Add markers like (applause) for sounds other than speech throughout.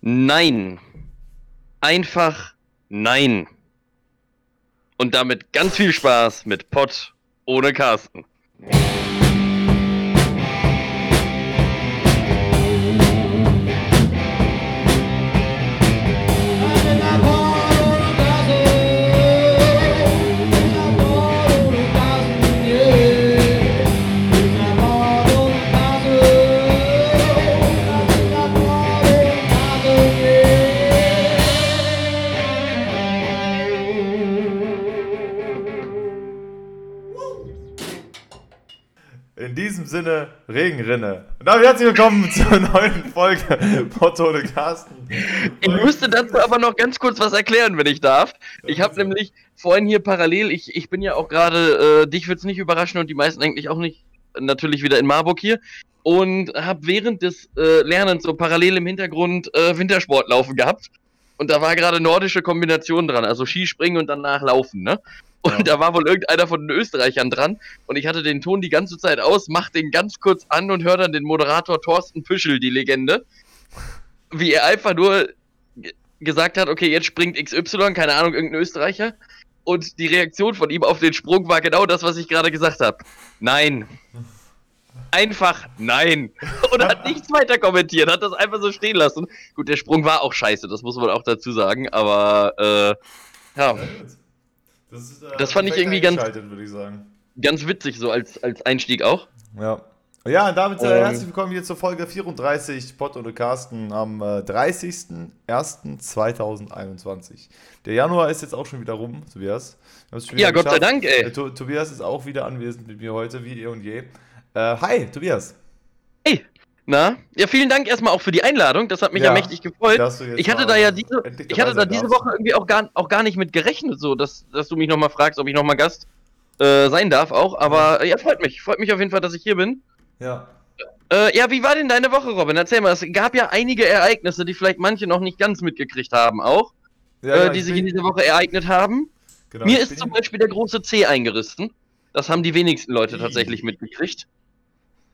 Nein. Einfach nein. Und damit ganz viel Spaß mit Pott ohne Carsten. Sinne, Regenrinne. Und damit herzlich willkommen zur (laughs) neuen Folge Potto ohne Carsten. Ich müsste dazu aber noch ganz kurz was erklären, wenn ich darf. Ich habe nämlich vorhin hier parallel, ich, ich bin ja auch gerade, äh, dich wird's nicht überraschen und die meisten eigentlich auch nicht, natürlich wieder in Marburg hier. Und habe während des äh, Lernens so parallel im Hintergrund äh, Wintersport laufen gehabt. Und da war gerade nordische Kombination dran, also Skispringen und danach Laufen, ne? Und Ja. da war wohl irgendeiner von den Österreichern dran und ich hatte den Ton die ganze Zeit aus, mach den ganz kurz an und hör dann den Moderator Thorsten Püschel, die Legende, wie er einfach nur ge- gesagt hat, okay, jetzt springt XY, keine Ahnung, irgendein Österreicher. Und die Reaktion von ihm auf den Sprung war genau das, was ich gerade gesagt habe. Nein. Einfach nein. (laughs) Und hat nichts weiter kommentiert, hat das einfach so stehen lassen. Gut, der Sprung war auch scheiße, das muss man auch dazu sagen, aber äh, ja, Das, ist, äh, Das fand ich irgendwie ganz- ich sagen. ganz witzig so als, als Einstieg auch. Ja. Ja, und damit äh, Ähm. herzlich willkommen hier zur Folge 34 Pott ohne Carsten am äh, 30.01.2021. Der Januar ist jetzt auch schon wieder rum, Tobias. Ja, Gott sei. Dank, Äh, ey. To Tobias ist auch wieder anwesend mit mir heute, wie eh und je. Äh, hi, Tobias. Hey, na? Ja, vielen Dank erstmal auch für die Einladung, das hat mich ja, Ja, mächtig gefreut. Ich hatte da ja diese, ich hatte da diese darfst. Woche irgendwie auch gar, auch gar nicht mit gerechnet, so, dass, dass du mich nochmal fragst, ob ich nochmal Gast äh, sein darf auch. Aber äh, ja, freut mich. Freut mich auf jeden Fall, dass ich hier bin. Ja. Äh, ja, wie war denn deine Woche, Robin? Erzähl mal, es gab ja einige Ereignisse, die vielleicht manche noch nicht ganz mitgekriegt haben auch, ja, äh, ja, die ich sich in dieser Woche ereignet haben. genau, Mir ist zum Beispiel der große C eingerissen. Das haben die wenigsten Leute tatsächlich mitgekriegt.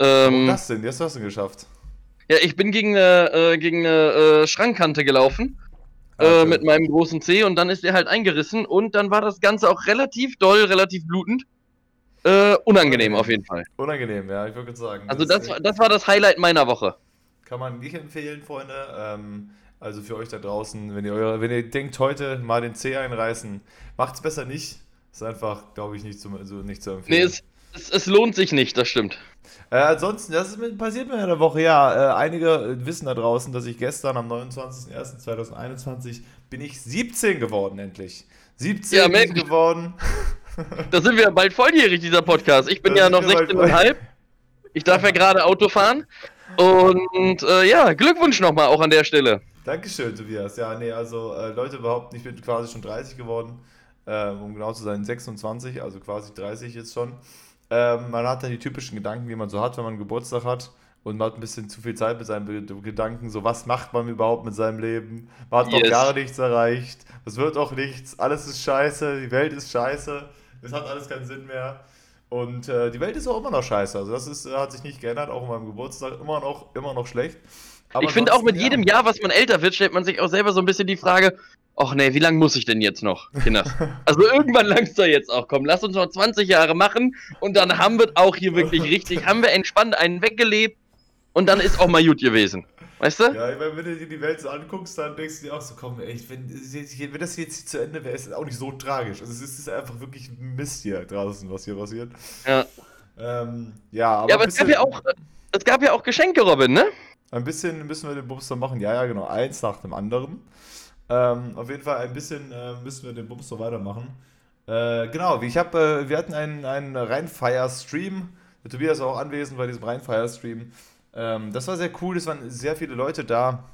Ähm, das denn? Wie hast du das geschafft? ja, ich bin gegen eine, äh, gegen eine äh, Schrankkante gelaufen. Ah, äh, mit meinem großen C und dann ist er halt eingerissen und dann war das Ganze auch relativ doll, relativ blutend. Äh, unangenehm auf jeden Fall. Unangenehm, ja, ich würde sagen. Also ist das, war- das war das Highlight meiner Woche. Kann man nicht empfehlen, Freunde. Ähm, also für euch da draußen, wenn ihr, eure, wenn ihr denkt, heute mal den C einreißen, macht's besser nicht. Ist einfach, glaube ich, nicht zu, so nicht zu Nee, empfehlen. Es, es, lohnt sich nicht, das stimmt. äh, ansonsten, das ist mit, passiert mir in der Woche, ja. Äh, einige äh, wissen da draußen, dass ich gestern am 29.01.2021 bin ich 17 geworden, endlich. 17 Ja, Mensch. geworden. (laughs) Da sind wir bald volljährig, dieser Podcast. Ich bin Da ja noch wir bald 16,5. Ich darf ja gerade Auto fahren. Und äh, ja, Glückwunsch nochmal auch an der Stelle. Dankeschön, Tobias. Ja, nee, also äh, Leute behaupten, ich bin quasi schon 30 geworden. Ähm, um genau zu sein, 26, also quasi 30 jetzt schon. Ähm, man hat dann die typischen Gedanken, die man so hat, wenn man Geburtstag hat. Und man hat ein bisschen zu viel Zeit mit seinen Gedanken. So, was macht man überhaupt mit seinem Leben? Man hat noch Yes. gar nichts erreicht. Es wird auch nichts. Alles ist scheiße. Die Welt ist scheiße. Es hat alles keinen Sinn mehr. Und äh, die Welt ist auch immer noch scheiße. Also, das ist, hat sich nicht geändert. Auch an meinem Geburtstag immer noch, immer noch schlecht. Aber ich finde auch mit jedem Jahr, was man älter wird, stellt man sich auch selber so ein bisschen die Frage, ach nee, wie lange muss ich denn jetzt noch, Kinders? (laughs) Also irgendwann langt's da jetzt auch. Komm, lass uns noch 20 Jahre machen und dann haben wir auch hier wirklich richtig, haben wir entspannt einen weggelebt und dann ist auch mal gut gewesen. Weißt du? Ja, ich meine, wenn du dir die Welt so anguckst, dann denkst du dir auch so, komm, echt, wenn, wenn das jetzt zu Ende wäre, ist es auch nicht so tragisch. Also es ist, einfach wirklich Mist hier draußen, was hier passiert. Ja. Ähm, ja, aber, Ja, aber ein es gab ja auch, es gab ja auch Geschenke, Robin, ne? Ein bisschen müssen wir den Bumster machen. Ja, ja, genau. Eins nach dem anderen. Ähm, auf jeden Fall ein bisschen äh, müssen wir den Bumster weitermachen. Äh, genau, ich habe, äh, wir hatten einen, einen Rheinfire-Stream. Tobias auch anwesend bei diesem Rheinfire-Stream. Ähm, das war sehr cool, es waren sehr viele Leute da.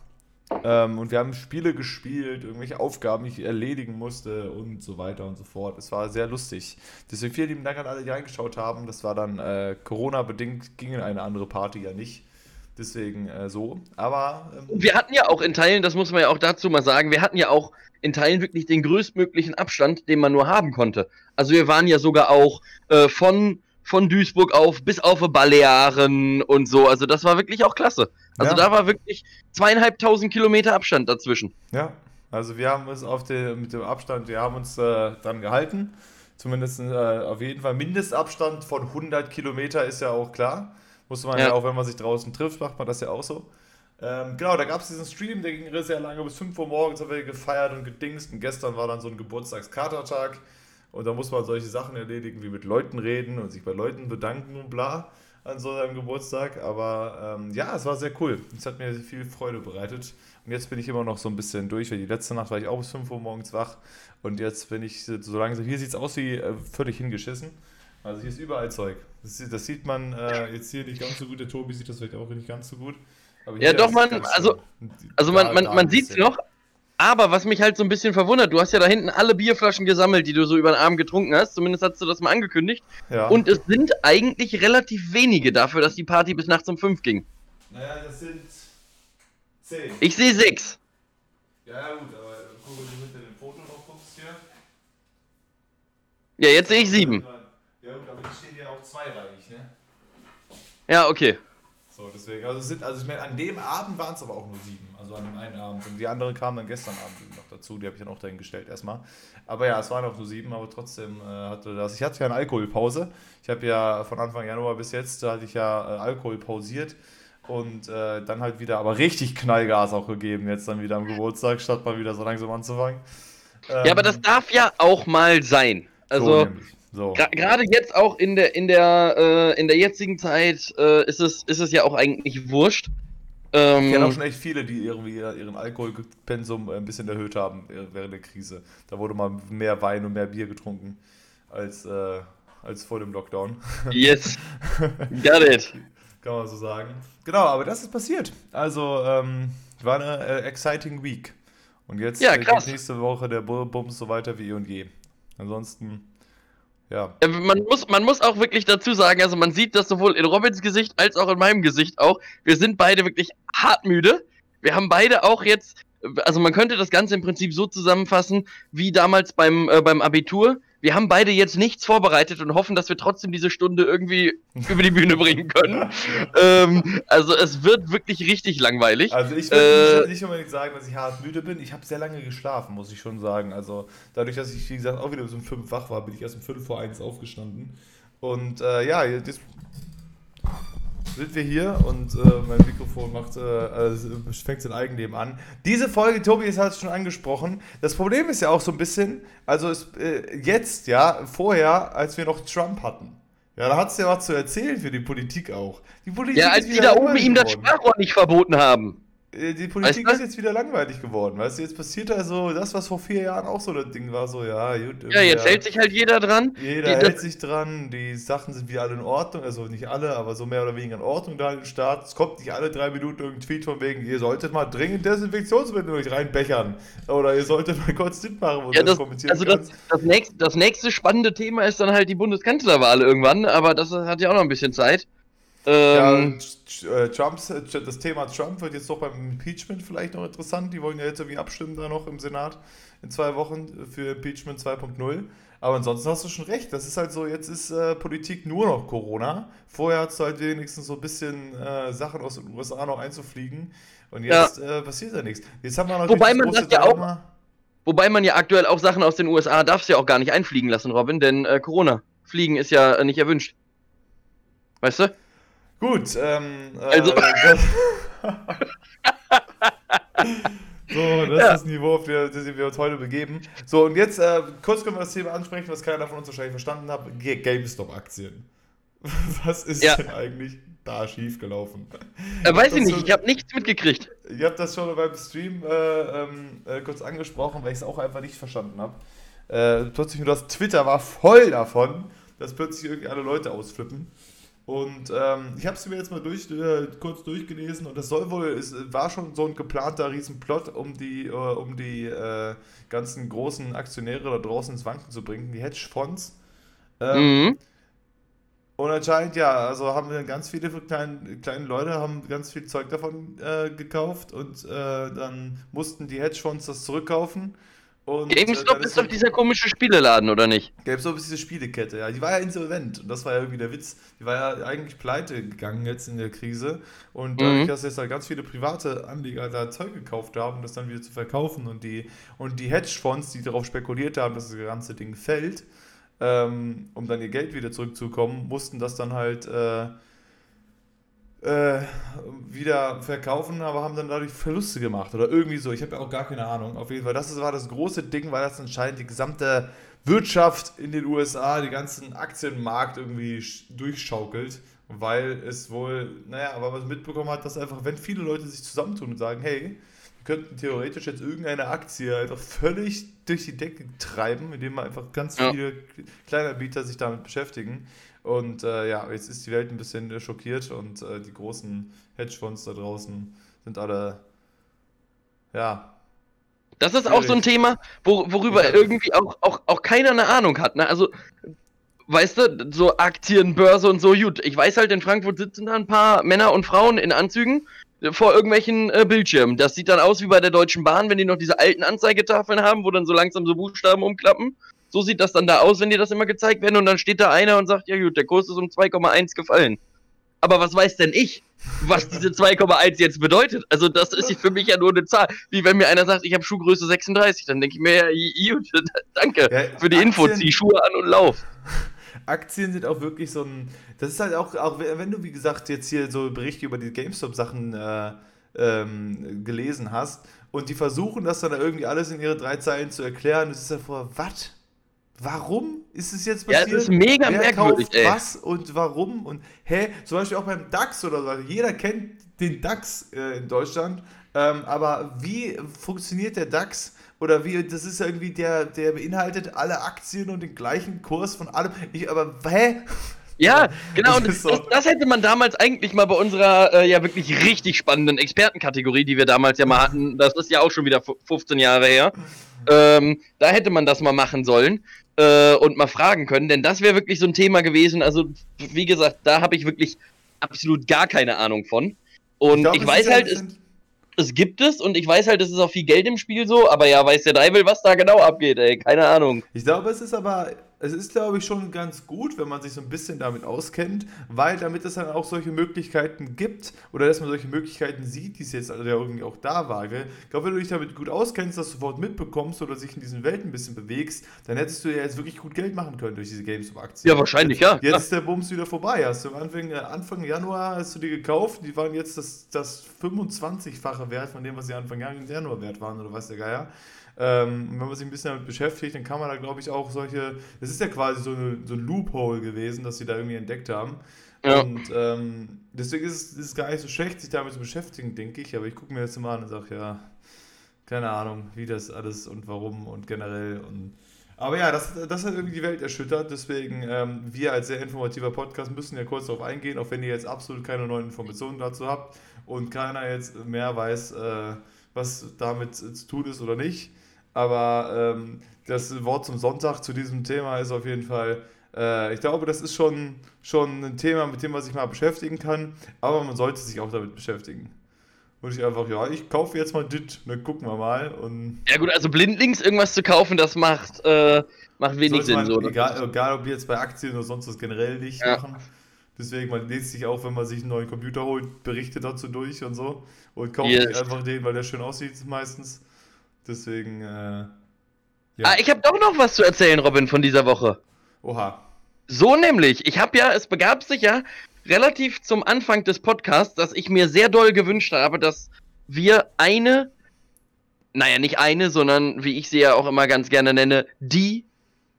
Ähm, und wir haben Spiele gespielt, irgendwelche Aufgaben, die ich erledigen musste und so weiter und so fort. Es war sehr lustig. Deswegen vielen lieben Dank an alle, die reingeschaut haben. Das war dann äh, Corona-bedingt, ging in eine andere Party ja nicht. Deswegen äh, so. Aber ähm, wir hatten ja auch in Teilen, das muss man ja auch dazu mal sagen, wir hatten ja auch in Teilen wirklich den größtmöglichen Abstand, den man nur haben konnte. Also wir waren ja sogar auch äh, von von Duisburg auf bis auf Balearen und so. Also das war wirklich auch klasse. Also Ja. da war wirklich zweieinhalbtausend Kilometer Abstand dazwischen. Ja, also wir haben uns auf den, mit dem Abstand, wir haben uns äh, dran gehalten. Zumindest äh, auf jeden Fall Mindestabstand von 100 Kilometer ist ja auch klar. Muss man ja. Ja. auch, wenn man sich draußen trifft, macht man das ja auch so. Ähm, genau, da gab es diesen Stream, der ging sehr lange, bis 5 Uhr morgens haben wir gefeiert und gedingst. Und gestern war dann so ein Geburtstagskatertag. Und da muss man solche Sachen erledigen, wie mit Leuten reden und sich bei Leuten bedanken und bla an so einem Geburtstag. Aber ähm, ja, es war sehr cool. Es hat mir viel Freude bereitet. Und jetzt bin ich immer noch so ein bisschen durch, weil die letzte Nacht war ich auch bis 5 Uhr morgens wach. Und jetzt bin ich so langsam, hier sieht es aus wie äh, völlig hingeschissen. Also hier ist überall Zeug. Das, sieht- das sieht man äh, jetzt hier nicht ganz so gut. Der Tobi sieht das vielleicht auch nicht ganz so gut. Aber Ja, doch, man, also-. Also man, man, man sieht's bisschen. noch. Aber was mich halt so ein bisschen verwundert, du hast ja da hinten alle Bierflaschen gesammelt, die du so über den Arm getrunken hast. Zumindest hast du das mal angekündigt. Ja. Und es sind eigentlich relativ wenige dafür, dass die Party bis nachts um fünf ging. Naja, das sind 10. Ich sehe sechs. Ja, ja, gut, aber guck, wenn du mit dem Foto noch guckst hier. Ja, jetzt sehe ich sieben. Ja, gut, aber die stehen ja auch zweireihig, ne? Ja, okay. So, deswegen, also, es sind, also ich meine, an dem Abend waren es aber auch nur sieben, also an dem einen Abend. Und die anderen kamen dann gestern Abend noch dazu, die habe ich dann auch dahin gestellt erstmal. Aber ja, es waren auch nur sieben, aber trotzdem äh, hatte das. Ich hatte ja eine Alkoholpause. Ich habe ja von Anfang Januar bis jetzt, da hatte ich ja äh, Alkohol pausiert. Und äh, dann halt wieder, aber richtig Knallgas auch gegeben, jetzt dann wieder am Geburtstag, statt mal wieder so langsam anzufangen. Ähm, Ja, aber das darf ja auch mal sein. so Also nämlich. So. gerade jetzt auch in der in der äh, in der jetzigen Zeit äh, ist es ist es ja auch eigentlich wurscht. Ähm, Ich kenne auch schon echt viele, die irgendwie ihren Alkoholpensum ein bisschen erhöht haben während der Krise. Da wurde mal mehr Wein und mehr Bier getrunken als, äh, als vor dem Lockdown. yes. (laughs) Got it. Kann man so sagen. Genau, aber das ist passiert. Also, ähm, war eine äh, exciting week. Und jetzt Ja, äh, geht nächste Woche der Bu- Bums so weiter wie eh und je. Ansonsten, ja. Äh, Man muss, man muss auch wirklich dazu sagen, also man sieht das sowohl in Robins Gesicht als auch in meinem Gesicht auch. Wir sind beide wirklich hart müde. Wir haben beide auch jetzt, also man könnte das Ganze im Prinzip so zusammenfassen wie damals beim, äh, beim Abitur. Wir haben beide jetzt nichts vorbereitet und hoffen, dass wir trotzdem diese Stunde irgendwie (laughs) über die Bühne bringen können. ähm, also es wird wirklich richtig langweilig. Also ich würde Äh, nicht unbedingt sagen, dass ich hart müde bin. Ich habe sehr lange geschlafen, muss ich schon sagen. Also dadurch, dass ich, wie gesagt, auch wieder bis um 5 wach war, bin ich erst um 5 vor 1 aufgestanden. Und äh, ja, jetzt sind wir hier und äh, mein Mikrofon macht, äh, also fängt sein Eigenleben an. Diese Folge, Tobi, ist halt schon angesprochen. Das Problem ist ja auch so ein bisschen, also es, äh, jetzt, ja, vorher, als wir noch Trump hatten. Ja, da hat es ja was zu erzählen für die Politik auch. Die Politik Ja, als die da oben ihm das. Sprachrohr nicht verboten haben. Äh, Die Politik Weißt du? ist jetzt wieder langweilig geworden, weißt du? Jetzt passiert da so das, was vor vier Jahren auch so das Ding war, so, ja, gut. Ja, jetzt ja, hält sich halt jeder dran. Jeder hält das- sich dran, die Sachen sind wieder alle in Ordnung, also nicht alle, aber so mehr oder weniger in Ordnung da im Staat. Es kommt nicht alle drei Minuten irgendein Tweet von wegen, ihr solltet mal dringend Desinfektionsmittel euch reinbechern. Oder ihr solltet mal kurz dit machen, wo Ja, das, kommentieren also das, das, nächste, das nächste spannende Thema ist dann halt die Bundeskanzlerwahl irgendwann, aber das hat ja auch noch ein bisschen Zeit. Ja, Ähm, äh, Trumps, äh, das Thema Trump wird jetzt doch beim Impeachment vielleicht noch interessant. Die wollen ja jetzt irgendwie abstimmen da noch im Senat in zwei Wochen für Impeachment 2.0. Aber ansonsten hast du schon recht. Das ist halt so, jetzt ist äh, Politik nur noch Corona. Vorher hast du halt wenigstens so ein bisschen äh, Sachen aus den USA noch einzufliegen. Und jetzt äh, passiert ja nichts. Jetzt haben wir natürlich Wobei man das ja auch- wobei man ja aktuell auch Sachen aus den USA darfst ja auch gar nicht einfliegen lassen, Robin, denn äh, Corona. Fliegen ist ja nicht erwünscht. Weißt du? Gut, ähm, äh, Also- das, (laughs) so, das Ja. ist das Niveau, auf das wir uns heute begeben. So, und jetzt äh, kurz können wir das Thema ansprechen, was keiner von uns wahrscheinlich verstanden hat. GameStop-Aktien. (laughs) Was ist Ja. denn eigentlich da schiefgelaufen? Äh, weiß ich nicht, so- ich habe nichts mitgekriegt. Ich habe das schon beim Stream äh, ähm, äh, kurz angesprochen, weil ich es auch einfach nicht verstanden habe. Äh, plötzlich nur das Twitter war voll davon, dass plötzlich irgendwie alle Leute ausflippen. Und ähm, ich habe es mir jetzt mal durch, äh, kurz durchgelesen und das soll wohl, es war schon so ein geplanter Riesenplot, um die, äh, um die äh, ganzen großen Aktionäre da draußen ins Wanken zu bringen, die Hedgefonds. Ähm, Mhm. und anscheinend, ja, also haben wir ganz viele kleine, kleine Leute haben ganz viel Zeug davon äh, gekauft und äh, dann mussten die Hedgefonds das zurückkaufen Und, GameStop dann ist doch dieser komische Spieleladen, oder nicht? GameStop ist diese Spielekette, ja. Die war ja insolvent. Und das war ja irgendwie der Witz. Die war ja eigentlich pleite gegangen jetzt in der Krise. Und dadurch, Mhm. dass jetzt halt ganz viele private Anleger da Zeug gekauft haben, um das dann wieder zu verkaufen und die, und die Hedgefonds, die darauf spekuliert haben, dass das ganze Ding fällt, ähm, um dann ihr Geld wieder zurückzubekommen, mussten das dann halt äh, äh, wieder verkaufen, aber haben dann dadurch Verluste gemacht oder irgendwie so. Ich habe ja auch gar keine Ahnung. Auf jeden Fall, das war das große Ding, weil das anscheinend die gesamte Wirtschaft in den USA, die ganzen Aktienmarkt irgendwie sch- durchschaukelt, weil es wohl, naja, aber was mitbekommen hat, dass einfach, wenn viele Leute sich zusammentun und sagen, hey, wir könnten theoretisch jetzt irgendeine Aktie einfach völlig durch die Decke treiben, indem man einfach ganz Ja. viele kleine Bieter sich damit beschäftigen. Und äh, ja, jetzt ist die Welt ein bisschen äh, schockiert und äh, die großen Hedgefonds da draußen sind alle, ja, Das ist auch so ein Thema, wo, worüber Ja. irgendwie auch, auch, auch keiner eine Ahnung hat. Ne? Also, weißt du, so Aktien, Börse und so, gut. Ich weiß halt, in Frankfurt sitzen da ein paar Männer und Frauen in Anzügen äh, vor irgendwelchen äh, Bildschirmen. Das sieht dann aus wie bei der Deutschen Bahn, wenn die noch diese alten Anzeigetafeln haben, wo dann so langsam so Buchstaben umklappen. So sieht das dann da aus, wenn dir das immer gezeigt werden und dann steht da einer und sagt, ja gut, der Kurs ist um 2,1 gefallen. Aber was weiß denn ich, was diese 2,1 jetzt bedeutet? Also das ist für mich ja nur eine Zahl. Wie wenn mir einer sagt, ich habe Schuhgröße 36, dann denke ich mir, ja, gut, (laughs) danke Ja, für die Info, zieh Schuhe an und lauf. Aktien sind auch wirklich so ein. Das ist halt auch, auch wenn du, wie gesagt, jetzt hier so Berichte über die GameStop-Sachen äh, ähm, gelesen hast und die versuchen das dann irgendwie alles in ihre drei Zeilen zu erklären, das ist ja vor, was? Warum ist es jetzt Ja, passiert? es ist mega Wer merkwürdig, kauft ey. was und warum? Und hä, zum Beispiel auch beim DAX oder so. Jeder kennt den DAX äh, in Deutschland. Ähm, aber wie funktioniert der DAX? Oder wie, das ist ja irgendwie, der, der beinhaltet alle Aktien und den gleichen Kurs von allem. Ich, aber, hä? Ja, (laughs) genau. Das Und das, so. das hätte man damals eigentlich mal bei unserer äh, ja wirklich richtig spannenden Expertenkategorie, die wir damals ja mal hatten, das ist ja auch schon wieder fu- 15 Jahre her. Ähm, da hätte man das mal machen sollen äh, und mal fragen können, denn das wäre wirklich so ein Thema gewesen. Also, wie gesagt, da habe ich wirklich absolut gar keine Ahnung von. Und ich, glaub, ist weiß halt, es es gibt es und ich weiß halt, es ist auch viel Geld im Spiel so, aber ja, weiß der Deibel, was da genau abgeht, ey. Keine Ahnung. Ich glaube, es ist aber, es ist, glaube ich, schon ganz gut, wenn man sich so ein bisschen damit auskennt, weil damit es dann auch solche Möglichkeiten gibt oder dass man solche Möglichkeiten sieht, die es jetzt also ja irgendwie auch da war. Gell? Ich glaube, wenn du dich damit gut auskennst, das sofort mitbekommst oder sich in diesen Welten ein bisschen bewegst, dann hättest du ja jetzt wirklich gut Geld machen können durch diese GameStop-Aktien. Ja, wahrscheinlich, jetzt, ja. Jetzt ist der Bums wieder vorbei. Hast du Anfang, äh, Anfang Januar hast du die gekauft, die waren jetzt das, das 25-fache Wert von dem, was sie Anfang Januar wert waren oder was der Geier. Ähm, und wenn man sich ein bisschen damit beschäftigt, dann kann man da, glaube ich, auch solche. Das ist ja quasi so, eine, so ein Loophole gewesen, das sie da irgendwie entdeckt haben. Ja. Und ähm, deswegen ist es, ist es gar nicht so schlecht, sich damit zu beschäftigen, denke ich. Aber ich gucke mir das immer an und sage, ja, keine Ahnung, wie das alles und warum und generell. Und aber ja, das, das hat irgendwie die Welt erschüttert. Deswegen, ähm, wir als sehr informativer Podcast müssen ja kurz darauf eingehen, auch wenn ihr jetzt absolut keine neuen Informationen dazu habt und keiner jetzt mehr weiß, äh, was damit zu tun ist oder nicht. Aber ähm, das Wort zum Sonntag zu diesem Thema ist auf jeden Fall, äh, ich glaube, das ist schon, schon ein Thema, mit dem man sich mal beschäftigen kann, aber man sollte sich auch damit beschäftigen. Und ich einfach, ja, ich kaufe jetzt mal dit, dann gucken wir mal. Und Ja gut, also blindlings irgendwas zu kaufen, das macht, äh, macht wenig Sinn. man, So. egal, egal ob jetzt bei Aktien oder sonst was generell nicht Ja. machen. Deswegen, man liest sich auch, wenn man sich einen neuen Computer holt, Berichte dazu durch und so. Und kauft Yes. sich einfach den, weil der schön aussieht meistens. Deswegen, äh, ja. Ah, ich habe doch noch was zu erzählen, Robin, von dieser Woche. Oha. So nämlich, ich habe ja, es begab sich ja relativ zum Anfang des Podcasts, dass ich mir sehr doll gewünscht habe, dass wir eine, naja, nicht eine, sondern wie ich sie ja auch immer ganz gerne nenne, die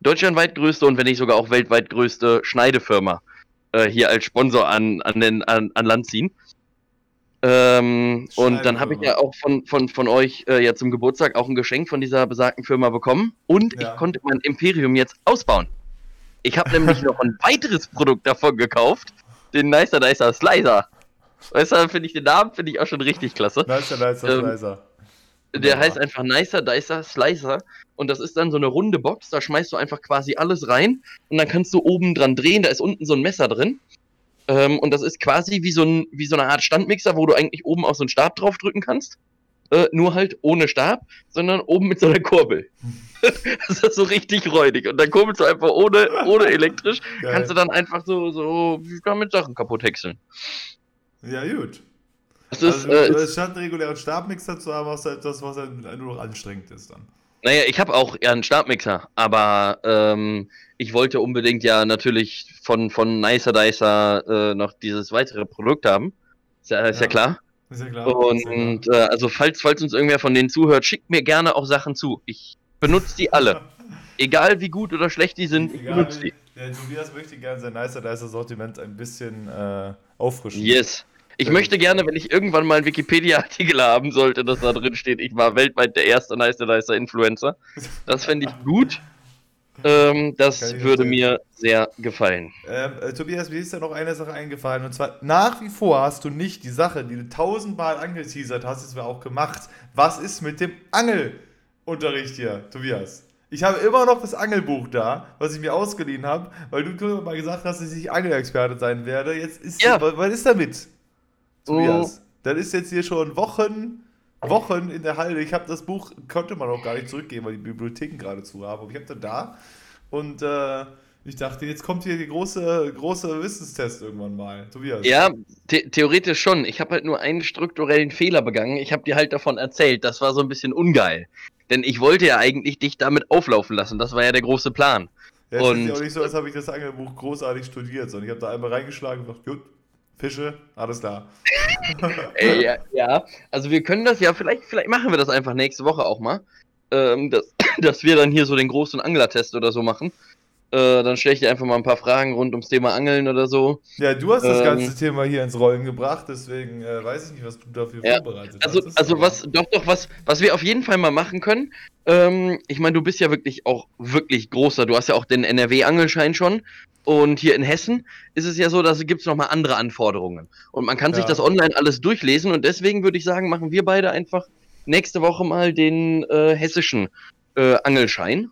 deutschlandweit größte und wenn nicht sogar auch weltweit größte Schneidefirma äh, hier als Sponsor an, an, den, an, an Land ziehen. Ähm, und dann habe ich ja auch von, von, von euch äh, ja zum Geburtstag auch ein Geschenk von dieser besagten Firma bekommen und Ja. ich konnte mein Imperium jetzt ausbauen. Ich habe nämlich noch ein weiteres Produkt davon gekauft, den Nicer Nicer Slicer. Weißt du, finde ich den Namen finde ich auch schon richtig klasse. Nicer, nicer, Ähm, nicer. Der Wunderbar. heißt einfach Nicer Dicer Slicer und das ist dann so eine runde Box, da schmeißt du einfach quasi alles rein und dann kannst du oben dran drehen, da ist unten so ein Messer drin. Ähm, und das ist quasi wie so, ein, wie so eine Art Standmixer, wo du eigentlich oben auf so einen Start drauf drücken kannst. äh, nur halt ohne Stab, sondern oben mit so einer Kurbel. (laughs) das ist so richtig räudig. Und dann kurbelst du einfach ohne, ohne elektrisch, Geil. kannst du dann einfach so, so damit Sachen kaputt häckseln. Ja, gut. Das ist, also, äh, statt einen regulären Stabmixer zu haben, hast du etwas, was halt nur noch anstrengend ist dann. Naja, ich habe auch ja einen Stabmixer, aber ähm, ich wollte unbedingt ja natürlich von, von Nicer Dicer äh, noch dieses weitere Produkt haben. Ist ja, ist ja. Ja. klar. Ist ja klar. ist ja. Und äh, also falls, falls uns irgendwer von denen zuhört, schickt mir gerne auch Sachen zu. Ich benutze die alle. (laughs) Egal wie gut oder schlecht die sind, ich benutze die. der Tobias möchte gerne sein Nicer Dicer Sortiment ein bisschen äh, auffrischen. Yes. Ich Sehr möchte gerne, wenn ich irgendwann mal einen Wikipedia-Artikel haben sollte, dass da drin steht, ich war weltweit der erste Nicer Dicer Influencer. Das fände ich (laughs) gut. Ähm, das würde mir sehr gefallen. Ähm, äh, Tobias, mir ist ja noch eine Sache eingefallen. Und zwar, nach wie vor hast du nicht die Sache, die du tausendmal angeteasert hast, das wir auch gemacht. Was ist mit dem Angelunterricht hier, Tobias? Ich habe immer noch das Angelbuch da, was ich mir ausgeliehen habe, weil du mal gesagt hast, dass ich Angelexperte sein werde. Jetzt ist Ja. was, was ist damit? Tobias, das ist jetzt hier schon Wochen, Wochen in der Halde. Ich habe das Buch, konnte man auch gar nicht zurückgeben, weil die Bibliotheken gerade zu haben. Aber ich habe das da und äh, ich dachte, jetzt kommt hier die große, große Wissenstest irgendwann mal. Tobias. Ja, the theoretisch schon. Ich habe halt nur einen strukturellen Fehler begangen. Ich habe dir halt davon erzählt. Das war so ein bisschen ungeil. Denn ich wollte ja eigentlich dich damit auflaufen lassen. Das war ja der große Plan. Ja, es ist und- ja auch nicht so, als habe ich das Angelbuch großartig studiert, sondern ich habe da einmal reingeschlagen und gedacht, gut, Fische, alles klar. (laughs) Ey, ja, ja, also wir können das ja, vielleicht, vielleicht machen wir das einfach nächste Woche auch mal. Ähm, dass, (clears throat) dass wir dann hier so den großen Anglertest oder so machen. Äh, dann stelle ich dir einfach mal ein paar Fragen rund ums Thema Angeln oder so. Ja, du hast das Ähm, ganze Thema hier ins Rollen gebracht, deswegen äh, weiß ich nicht, was du dafür Ja, vorbereitet Also, hast. also was, doch, doch, was, was wir auf jeden Fall mal machen können. Ähm, ich meine, du bist ja wirklich auch wirklich großer. Du hast ja auch den NRW-Angelschein schon. Und hier in Hessen ist es ja so, dass es gibt nochmal andere Anforderungen. Und man kann sich Ja. das online alles durchlesen. Und deswegen würde ich sagen, machen wir beide einfach nächste Woche mal den äh, hessischen äh, Angelschein.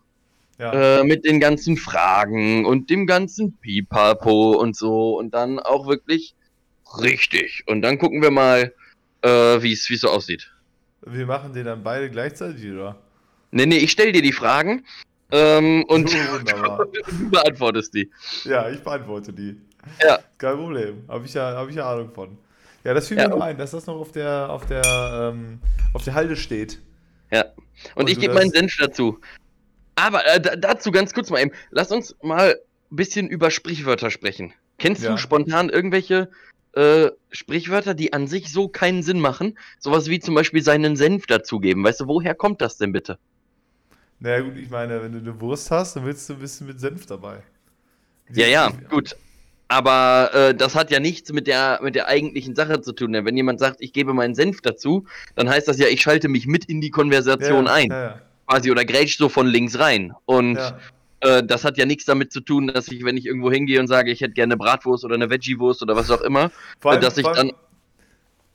Ja. Äh, mit den ganzen Fragen und dem ganzen Pipapo und so. Und dann auch wirklich richtig. Und dann gucken wir mal, äh, wie es so aussieht. Wir machen den dann beide gleichzeitig, oder? Nee, nee, ich stell dir die Fragen ähm, und So, (laughs) du beantwortest die. Ja, ich beantworte die. Ja. Kein Problem. Habe ich, ja, hab ich ja Ahnung von. Ja, das fiel Ja. mir nur ein, dass das noch auf der, auf der, ähm, auf der Halde steht. Ja. Und, Und ich gebe meinen Senf dazu. Aber äh, da- dazu ganz kurz mal eben. Lass uns mal ein bisschen über Sprichwörter sprechen. Kennst Ja. du spontan irgendwelche äh, Sprichwörter, die an sich so keinen Sinn machen? Sowas wie zum Beispiel seinen Senf dazugeben. Weißt du, woher kommt das denn bitte? Naja, gut, ich meine, wenn du eine Wurst hast, dann willst du ein bisschen mit Senf dabei. Ja, ja, gut. Aber äh, das hat ja nichts mit der, mit der eigentlichen Sache zu tun. Denn wenn jemand sagt, ich gebe meinen Senf dazu, dann heißt das ja, ich schalte mich mit in die Konversation ja, ein. Ja, Quasi oder grätsch so von links rein. Und ja. äh, das hat ja nichts damit zu tun, dass ich, wenn ich irgendwo hingehe und sage, ich hätte gerne eine Bratwurst oder eine Veggie-Wurst oder was auch immer, allem- dass ich dann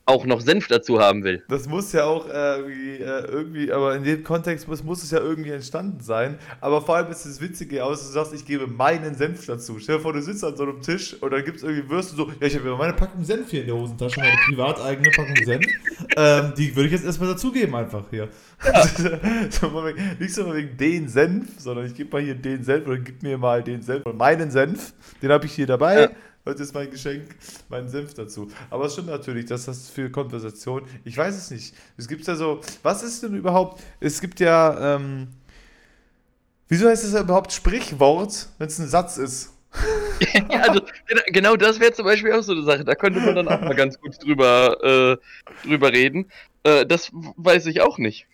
auch noch Senf dazu haben will. Das muss ja auch äh, irgendwie, äh, irgendwie, aber in dem Kontext muss, muss es ja irgendwie entstanden sein. Aber vor allem ist das Witzige aus, du sagst, ich gebe meinen Senf dazu. Stell dir vor, du sitzt an so einem Tisch und dann gibt es irgendwie Würste so, ja, ich habe ja meine Packung Senf hier in der Hosentasche, meine privateigene Packung Senf. ähm, die würde ich jetzt erstmal dazugeben einfach hier. (laughs) so, wegen, nicht so mal wegen den Senf, sondern ich gebe mal hier den Senf oder gib mir mal den Senf und meinen Senf, den habe ich hier dabei. Ja. Heute ist mein Geschenk, mein Senf dazu. Aber es stimmt natürlich, dass das für Konversation, ich weiß es nicht. Es gibt ja so, was ist denn überhaupt, es gibt ja, ähm, wieso heißt es überhaupt Sprichwort, wenn es ein Satz ist? (laughs) ja, also, genau- genau das wäre zum Beispiel auch so eine Sache. Da könnte man dann auch mal ganz gut drüber, äh, drüber reden. Äh, das weiß ich auch nicht.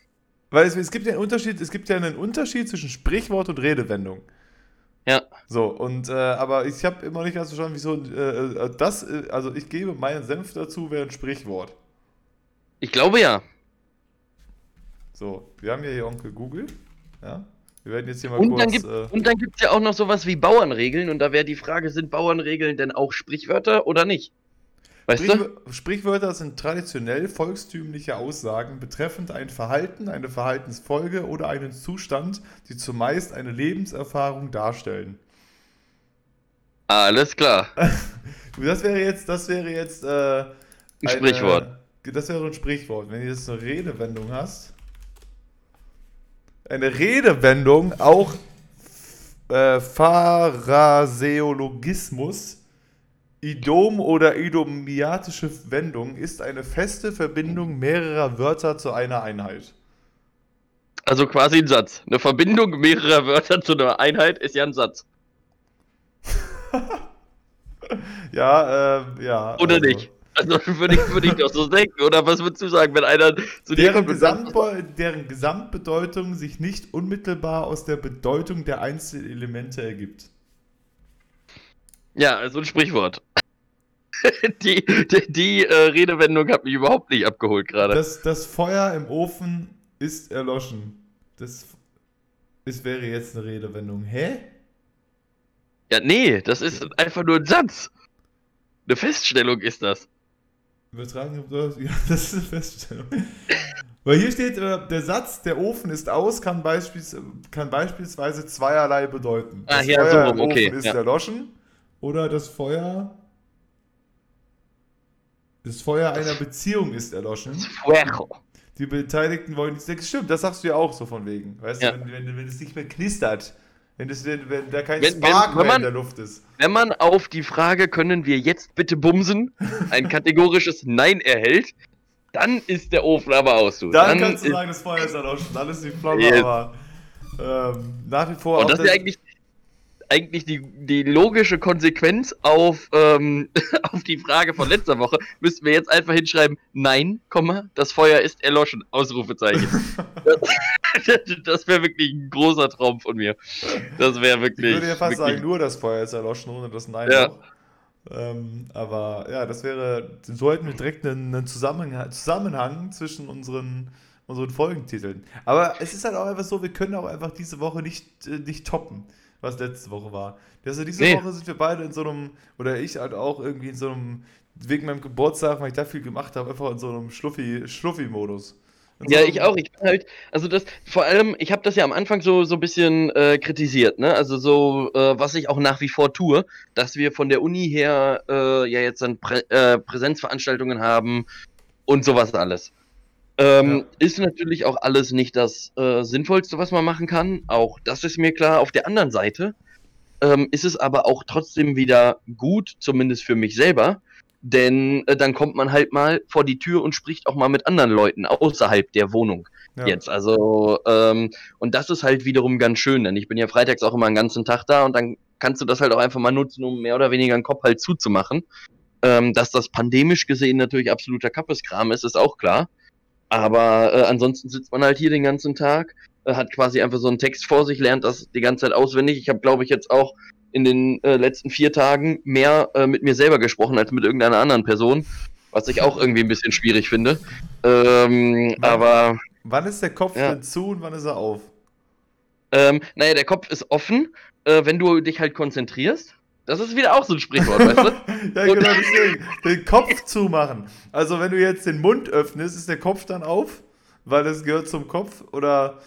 Weil es, es gibt ja einen Unterschied, es gibt ja einen Unterschied zwischen Sprichwort und Redewendung. Ja. So, und äh, aber ich habe immer nicht ganz verstanden, wieso äh, äh, das, äh, also ich gebe meinen Senf dazu, wäre ein Sprichwort. Ich glaube ja. So, wir haben ja hier Onkel Google. Ja. Wir werden jetzt hier mal Und dann, kurz. gibt, äh, und dann gibt es ja auch noch sowas wie Bauernregeln. Und da wäre die Frage, sind Bauernregeln denn auch Sprichwörter oder nicht? Weißt du? Sprichwör Sprichwörter sind traditionell volkstümliche Aussagen betreffend ein Verhalten, eine Verhaltensfolge oder einen Zustand, die zumeist eine Lebenserfahrung darstellen. Alles klar. (laughs) Das wäre jetzt, das wäre jetzt äh, Ein Sprichwort. das wäre ein Sprichwort. Wenn du jetzt eine Redewendung hast, eine Redewendung, auch äh, Phraseologismus, Idom oder idomiatische Wendung ist eine feste Verbindung mehrerer Wörter zu einer Einheit. Also quasi ein Satz. Eine Verbindung mehrerer Wörter zu einer Einheit ist ja ein Satz. (laughs) ja, äh, ja. Oder also. nicht? Also würde ich, würd ich doch so denken. Oder was würdest du sagen, wenn einer zu deren, Gesamtbe deren Gesamtbedeutung sich nicht unmittelbar aus der Bedeutung der einzelnen Elemente ergibt? Ja, also ein Sprichwort. (laughs) die die, die äh, Redewendung hat mich überhaupt nicht abgeholt gerade. Das, das Feuer im Ofen ist erloschen. Das, das wäre jetzt eine Redewendung. Hä? Ja, nee, das ist einfach nur ein Satz. Eine Feststellung ist das. Übertragen, (laughs) ja, das ist eine Feststellung. Weil hier steht, äh, der Satz, der Ofen ist aus, kann, beispiels, kann beispielsweise zweierlei bedeuten. Ah, das ah, ja, Feuer so, im okay. Ofen ist ja. erloschen oder das Feuer. Das Feuer einer Beziehung ist erloschen. Fuego. Die Beteiligten wollen nicht. Stimmt, das sagst du ja auch so von wegen. Weißt ja. du, wenn, wenn, wenn es nicht mehr knistert, wenn, das, wenn, wenn da kein wenn, Spark wenn, mehr in der Luft ist. Wenn man auf die Frage, können wir jetzt bitte bumsen, ein kategorisches (laughs) Nein erhält, dann ist der Ofen aber aus. Du. Dann, dann kannst du sagen, das Feuer ist erloschen, dann ist die Flamme yes. aber ähm, nach wie vor. Und das ist ja eigentlich eigentlich die, die logische Konsequenz auf, ähm, (laughs) auf die Frage von letzter Woche, müssten wir jetzt einfach hinschreiben, nein, Komma, das Feuer ist erloschen, Ausrufezeichen. (laughs) das, (laughs) das wäre wirklich ein großer Traum von mir. Das wäre wirklich. Ich würde ja fast wirklich... sagen, nur das Feuer ist erloschen, ohne das Nein ja. Ähm, aber ja, das wäre, so hätten wir direkt einen, einen Zusammenhang, Zusammenhang zwischen unseren, unseren Folgentiteln. Aber es ist halt auch einfach so, wir können auch einfach diese Woche nicht, äh, nicht toppen was letzte Woche war. Also diese nee. Woche sind wir beide in so einem, oder ich halt auch irgendwie in so einem, wegen meinem Geburtstag, weil ich da viel gemacht habe, einfach in so einem Schluffi-Modus. Schluffi ja, ich auch. Ich bin halt, also das, vor allem, ich habe das ja am Anfang so so ein bisschen äh, kritisiert, ne? Also so, äh, was ich auch nach wie vor tue, dass wir von der Uni her äh, ja jetzt dann Prä äh, Präsenzveranstaltungen haben und sowas alles. Ähm, ja. Ist natürlich auch alles nicht das äh, Sinnvollste, was man machen kann. Auch das ist mir klar. Auf der anderen Seite ähm, ist es aber auch trotzdem wieder gut, zumindest für mich selber. Denn äh, dann kommt man halt mal vor die Tür und spricht auch mal mit anderen Leuten außerhalb der Wohnung. Ja. Jetzt, also, ähm, und das ist halt wiederum ganz schön, denn ich bin ja freitags auch immer einen ganzen Tag da und dann kannst du das halt auch einfach mal nutzen, um mehr oder weniger einen Kopf halt zuzumachen. Ähm, dass das pandemisch gesehen natürlich absoluter Kappeskram ist, ist auch klar. Aber äh, ansonsten sitzt man halt hier den ganzen Tag, äh, hat quasi einfach so einen Text vor sich, lernt das die ganze Zeit auswendig. Ich habe, glaube ich, jetzt auch in den äh, letzten vier Tagen mehr äh, mit mir selber gesprochen als mit irgendeiner anderen Person, was ich auch irgendwie ein bisschen schwierig finde. Ähm, wann, aber. Wann ist der Kopf ja. zu und wann ist er auf? Ähm, naja, der Kopf ist offen, äh, wenn du dich halt konzentrierst. Das ist wieder auch so ein Sprichwort, weißt du? (laughs) ja, genau, deswegen. Den Kopf zumachen. Also, wenn du jetzt den Mund öffnest, ist der Kopf dann auf? Weil das gehört zum Kopf? Oder,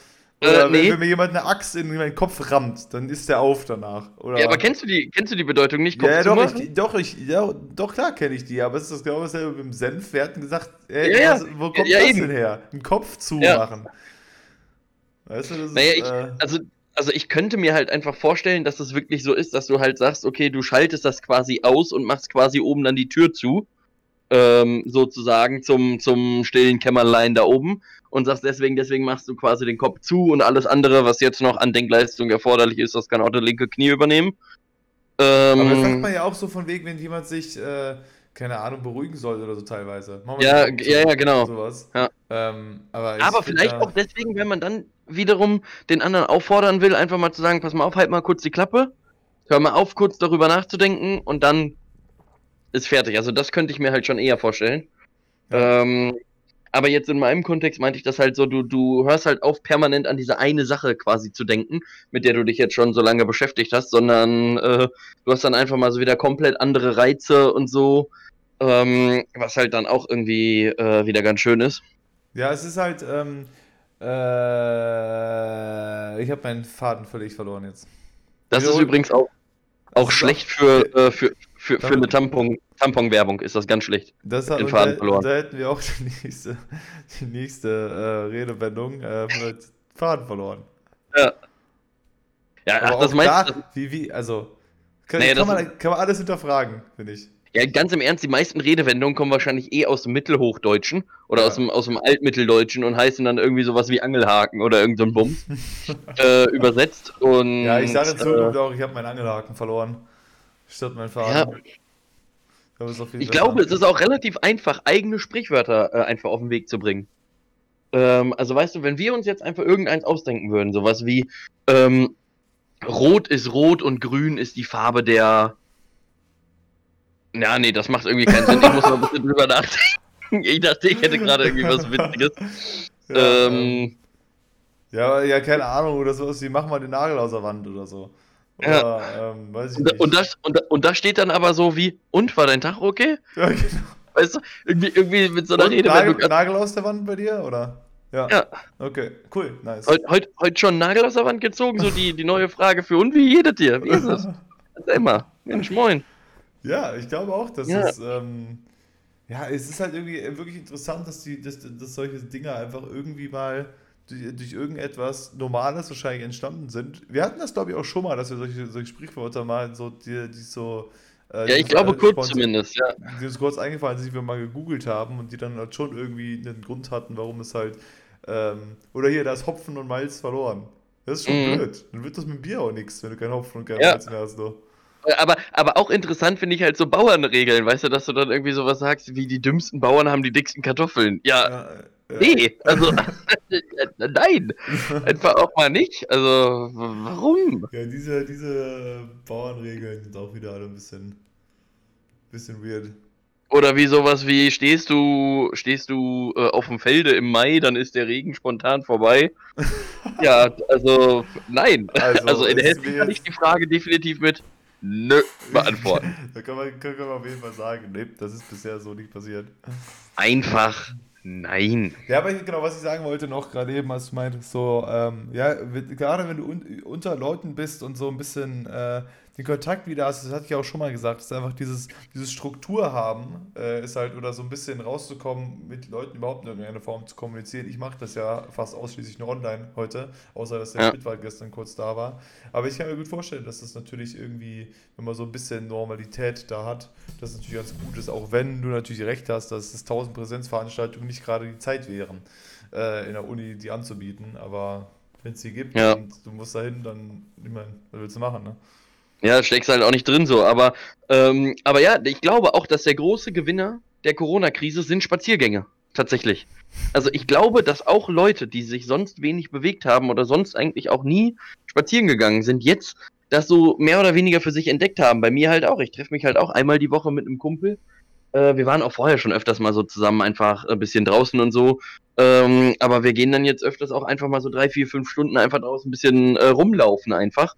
oder äh, nee. wenn, wenn, mir jemand eine Axt in meinen Kopf rammt, dann ist der auf danach. Oder? Ja, aber kennst du die, kennst du die Bedeutung nicht? Kopf ja, doch, ich, doch, ich, ja, doch, klar kenne ich die. Aber es ist das genau dasselbe mit dem Senf. Wir hatten gesagt, ey, ja, was, wo kommt ja, das eben. denn her? Einen Kopf zumachen. Weißt du, das naja, ist, ich, äh, also also ich könnte mir halt einfach vorstellen, dass es wirklich so ist, dass du halt sagst, okay, du schaltest das quasi aus und machst quasi oben dann die Tür zu, ähm, sozusagen zum, zum stillen Kämmerlein da oben und sagst deswegen, deswegen machst du quasi den Kopf zu und alles andere, was jetzt noch an Denkleistung erforderlich ist, das kann auch der linke Knie übernehmen. Ähm, Aber das sagt man ja auch so von wegen, wenn jemand sich, äh, keine Ahnung, beruhigen soll oder so teilweise. Ja, ja, ja, genau. Sowas. Ja. Ähm, aber, aber vielleicht auch deswegen, wenn man dann wiederum den anderen auffordern will, einfach mal zu sagen, pass mal auf, halt mal kurz die Klappe, hör mal auf, kurz darüber nachzudenken und dann ist fertig. Also das könnte ich mir halt schon eher vorstellen. Ja. Ähm, aber jetzt in meinem Kontext meinte ich das halt so, du, du hörst halt auf, permanent an diese eine Sache quasi zu denken, mit der du dich jetzt schon so lange beschäftigt hast, sondern äh, du hast dann einfach mal so wieder komplett andere Reize und so, ähm, was halt dann auch irgendwie äh, wieder ganz schön ist. Ja, es ist halt, ähm, äh, ich habe meinen Faden völlig verloren jetzt. Das ist übrigens auch, auch schlecht für, äh, für, für, für eine Tampon, Tamponwerbung ist das ganz schlecht. Das hat, Den Faden da, verloren. da hätten wir auch die nächste, die nächste äh, Redewendung äh, mit Faden verloren. Ja. Ja, Aber ach, das meinst da, wie, wie, also, kann, Nee, kann, man, kann man alles hinterfragen, finde ich. Ja, ganz im Ernst, die meisten Redewendungen kommen wahrscheinlich eh aus dem Mittelhochdeutschen oder Ja. aus, dem, aus dem Altmitteldeutschen und heißen dann irgendwie sowas wie Angelhaken oder irgend so ein Bums (laughs) äh, übersetzt. Und, Ja, ich sage in äh, auch, ich habe meinen Angelhaken verloren. Statt mein Faden. Ja, auf jeden ich glaube, es ist auch relativ einfach, eigene Sprichwörter äh, einfach auf den Weg zu bringen. Ähm, also weißt du, wenn wir uns jetzt einfach irgendeins ausdenken würden, sowas wie ähm, Rot ist rot und grün ist die Farbe der. Ja, nee, das macht irgendwie keinen Sinn. Ich muss mal ein bisschen drüber nachdenken. Ich dachte, ich hätte gerade irgendwie was Witziges. (laughs) Ja, ähm, ähm, ja, ja, keine Ahnung, oder sowas wie mach mal den Nagel aus der Wand oder so. Oder, ähm, weiß ich und, das, und, und da steht dann aber so wie, und war dein Tag okay? ja, genau. Weißt du, irgendwie, irgendwie mit so einer Und Rede. Nagel, Nagel aus der Wand bei dir, oder? Ja. Ja. Okay, cool, nice. Heute heut, heut schon Nagel aus der Wand gezogen, so die, die neue Frage für und wie jedes dir? Wie ist es? (laughs) Erzähl mal. Mensch, moin. Ja, ich glaube auch, dass Ja. es, ähm, ja, es ist halt irgendwie wirklich interessant, dass, die, dass, dass solche Dinge einfach irgendwie mal durch, irgendetwas Normales wahrscheinlich entstanden sind. Wir hatten das, glaube ich, auch schon mal, dass wir solche, solche Sprichwörter mal so, die, die so. äh, Ja, ich glaube kurz spontan- zumindest, ja. Die uns kurz eingefallen sind, die wir mal gegoogelt haben und die dann halt schon irgendwie einen Grund hatten, warum es halt. Ähm, oder hier, da ist Hopfen und Malz verloren. Das ist schon Mhm. blöd. Dann wird das mit Bier auch nichts, wenn du keinen Hopfen und keinen Ja. Malz mehr hast. Du. Aber, aber auch interessant finde ich halt so Bauernregeln, weißt du, dass du dann irgendwie sowas sagst, wie die dümmsten Bauern haben die dicksten Kartoffeln. Ja, Ja, ja. nee, also (laughs) nein, (laughs) einfach auch mal nicht. Also warum? Ja, diese, diese Bauernregeln sind auch wieder alle ein bisschen, bisschen weird. Oder wie sowas wie stehst du stehst du äh, auf dem Felde im Mai, dann ist der Regen spontan vorbei. (laughs) ja, also nein. Also, Also, in Hessen kann ich die Frage definitiv mit nö beantworten. (laughs) da kann man, kann man auf jeden Fall sagen, nee, das ist bisher so nicht passiert. Einfach nein. Ja, aber genau, was ich sagen wollte noch gerade eben, als du meintest, so, ähm, ja, gerade wenn du un unter Leuten bist und so ein bisschen äh, den Kontakt wieder hast, das hatte ich auch schon mal gesagt, ist einfach dieses, dieses Struktur haben, äh, ist halt, oder so ein bisschen rauszukommen, mit Leuten überhaupt in irgendeiner Form zu kommunizieren. Ich mache das ja fast ausschließlich nur online heute, außer dass der Ja. Schmidt gestern kurz da war. Aber ich kann mir gut vorstellen, dass das natürlich irgendwie, wenn man so ein bisschen Normalität da hat, das natürlich ganz gut ist, auch wenn du natürlich recht hast, dass es 1000 Präsenzveranstaltungen nicht gerade die Zeit wären, äh, in der Uni die anzubieten. Aber wenn es die gibt Ja. und du musst dahin, dann, ich meine, was willst du machen, ne? Ja, steckst halt auch nicht drin so, aber ähm, aber ja, ich glaube auch, dass der große Gewinner der Corona-Krise sind Spaziergänge. Tatsächlich. Also ich glaube, dass auch Leute, die sich sonst wenig bewegt haben oder sonst eigentlich auch nie spazieren gegangen sind, jetzt das so mehr oder weniger für sich entdeckt haben. Bei mir halt auch. Ich treffe mich halt auch einmal die Woche mit einem Kumpel. Äh, wir waren auch vorher schon öfters mal so zusammen einfach ein bisschen draußen und so. Ähm, aber wir gehen dann jetzt öfters auch einfach mal so drei, vier, fünf Stunden einfach draußen ein bisschen äh, rumlaufen einfach.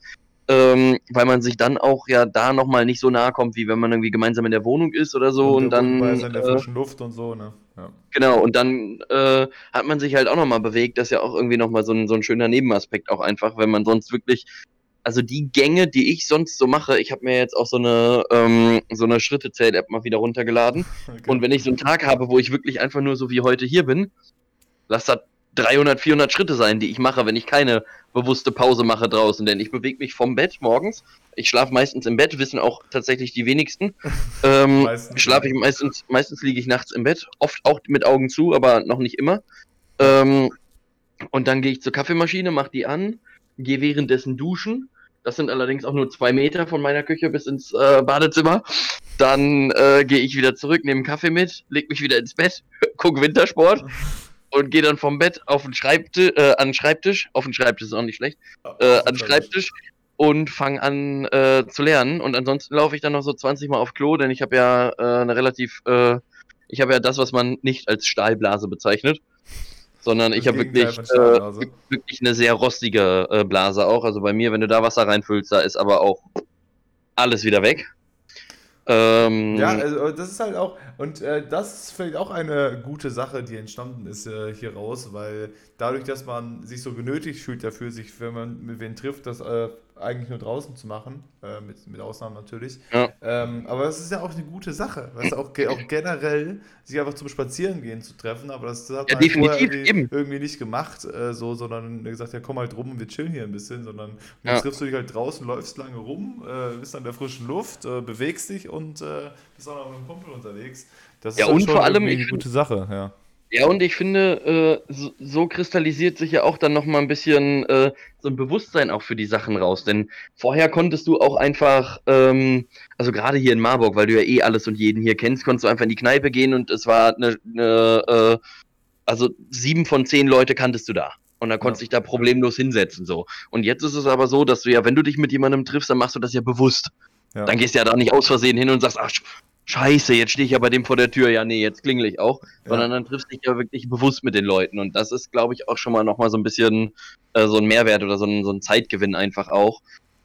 Ähm, weil man sich dann auch ja da nochmal nicht so nahe kommt, wie wenn man irgendwie gemeinsam in der Wohnung ist oder so und, der dann. In der äh, frischen Luft und so, ne? Ja. Genau, und dann äh, hat man sich halt auch nochmal bewegt. Das ist ja auch irgendwie nochmal so ein, so ein schöner Nebenaspekt auch einfach, wenn man sonst wirklich, also die Gänge, die ich sonst so mache, ich habe mir jetzt auch so eine, ähm, so eine Schrittezähl-App mal wieder runtergeladen. (laughs) Okay. Und wenn ich so einen Tag habe, wo ich wirklich einfach nur so wie heute hier bin, lass das 300, 400 Schritte sein, die ich mache, wenn ich keine bewusste Pause mache draußen. Denn ich bewege mich vom Bett morgens. Ich schlafe meistens im Bett, wissen auch tatsächlich die wenigsten. (laughs) Ähm, Meistens. schlafe ich meistens, meistens liege ich nachts im Bett, oft auch mit Augen zu, aber noch nicht immer. Ähm, und dann gehe ich zur Kaffeemaschine, mache die an, gehe währenddessen duschen. Das sind allerdings auch nur zwei Meter von meiner Küche bis ins äh, Badezimmer. Dann äh, gehe ich wieder zurück, nehme einen Kaffee mit, leg mich wieder ins Bett, (laughs) gucke Wintersport und gehe dann vom Bett auf den Schreibtisch, äh, an den Schreibtisch, auf den Schreibtisch ist auch nicht schlecht, äh, an den Schreibtisch und fange an äh, zu lernen. Und ansonsten laufe ich dann noch so 20 Mal auf Klo, denn ich habe ja äh, eine relativ, äh, ich habe ja das, was man nicht als Stahlblase bezeichnet, sondern ich Das habe Gegenteil wirklich, äh, wirklich eine sehr rostige äh, Blase auch. Also bei mir, wenn du da Wasser reinfüllst, da ist aber auch alles wieder weg. Ähm, Ja, also das ist halt auch, und äh, das ist vielleicht auch eine gute Sache, die entstanden ist äh, hier raus, weil dadurch, dass man sich so genötigt fühlt dafür, sich, wenn man mit wen trifft, das äh, eigentlich nur draußen zu machen, äh, mit, mit Ausnahmen natürlich. Ja. Ähm, aber das ist ja auch eine gute Sache, weißt du, auch, auch generell sich einfach zum Spazierengehen zu treffen, aber das, das hat Ja, man definitiv, irgendwie, irgendwie nicht gemacht, äh, so, sondern gesagt, ja komm halt rum und wir chillen hier ein bisschen, sondern Ja. jetzt triffst du dich halt draußen, läufst lange rum, äh, bist an der frischen Luft, äh, bewegst dich und äh, bist auch noch mit einem Kumpel unterwegs. Das Ja, halt und schon vor allem, eine gute Sache, ja. Ja, und ich finde, äh, so, so kristallisiert sich ja auch dann nochmal ein bisschen äh, so ein Bewusstsein auch für die Sachen raus. Denn vorher konntest du auch einfach, ähm, also gerade hier in Marburg, weil du ja eh alles und jeden hier kennst, konntest du einfach in die Kneipe gehen und es war eine, eine äh, also sieben von zehn Leute kanntest du da. Und dann konntest du dich da problemlos hinsetzen, so. Und jetzt ist es aber so, dass du ja, wenn du dich mit jemandem triffst, dann machst du das ja bewusst. Ja. Dann gehst du ja da nicht aus Versehen hin und sagst, ach, scheiße, jetzt stehe ich ja bei dem vor der Tür, ja, nee, jetzt klingel ich auch. Ja. Sondern dann triffst du dich ja wirklich bewusst mit den Leuten. Und das ist, glaube ich, auch schon mal nochmal so ein bisschen äh, so ein Mehrwert oder so ein, so ein Zeitgewinn einfach auch.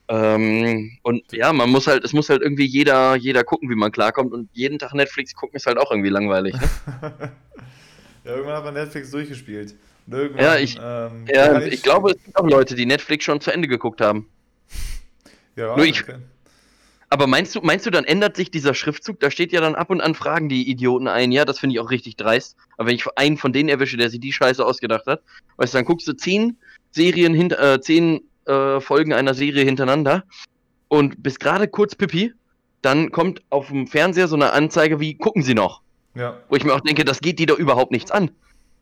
Ähm, und ja, man muss halt, es muss halt irgendwie jeder, jeder gucken, wie man klarkommt. Und jeden Tag Netflix gucken ist halt auch irgendwie langweilig. Ne? (laughs) ja, irgendwann hat man Netflix durchgespielt. Ja, ich- ähm, Ja, und ich glaube, es gibt auch Leute, die Netflix schon zu Ende geguckt haben. ja, nur ich- okay. Aber meinst du, meinst du, dann ändert sich dieser Schriftzug? Da steht ja dann ab und an Fragen die Idioten ein. Ja, das finde ich auch richtig dreist. Aber wenn ich einen von denen erwische, der sich die Scheiße ausgedacht hat, weißt du, dann guckst du zehn Serien hinter, äh, zehn äh, Folgen einer Serie hintereinander und bist gerade kurz Pipi, dann kommt auf dem Fernseher so eine Anzeige wie, gucken Sie noch. Ja. Wo ich mir auch denke, das geht die doch überhaupt nichts an.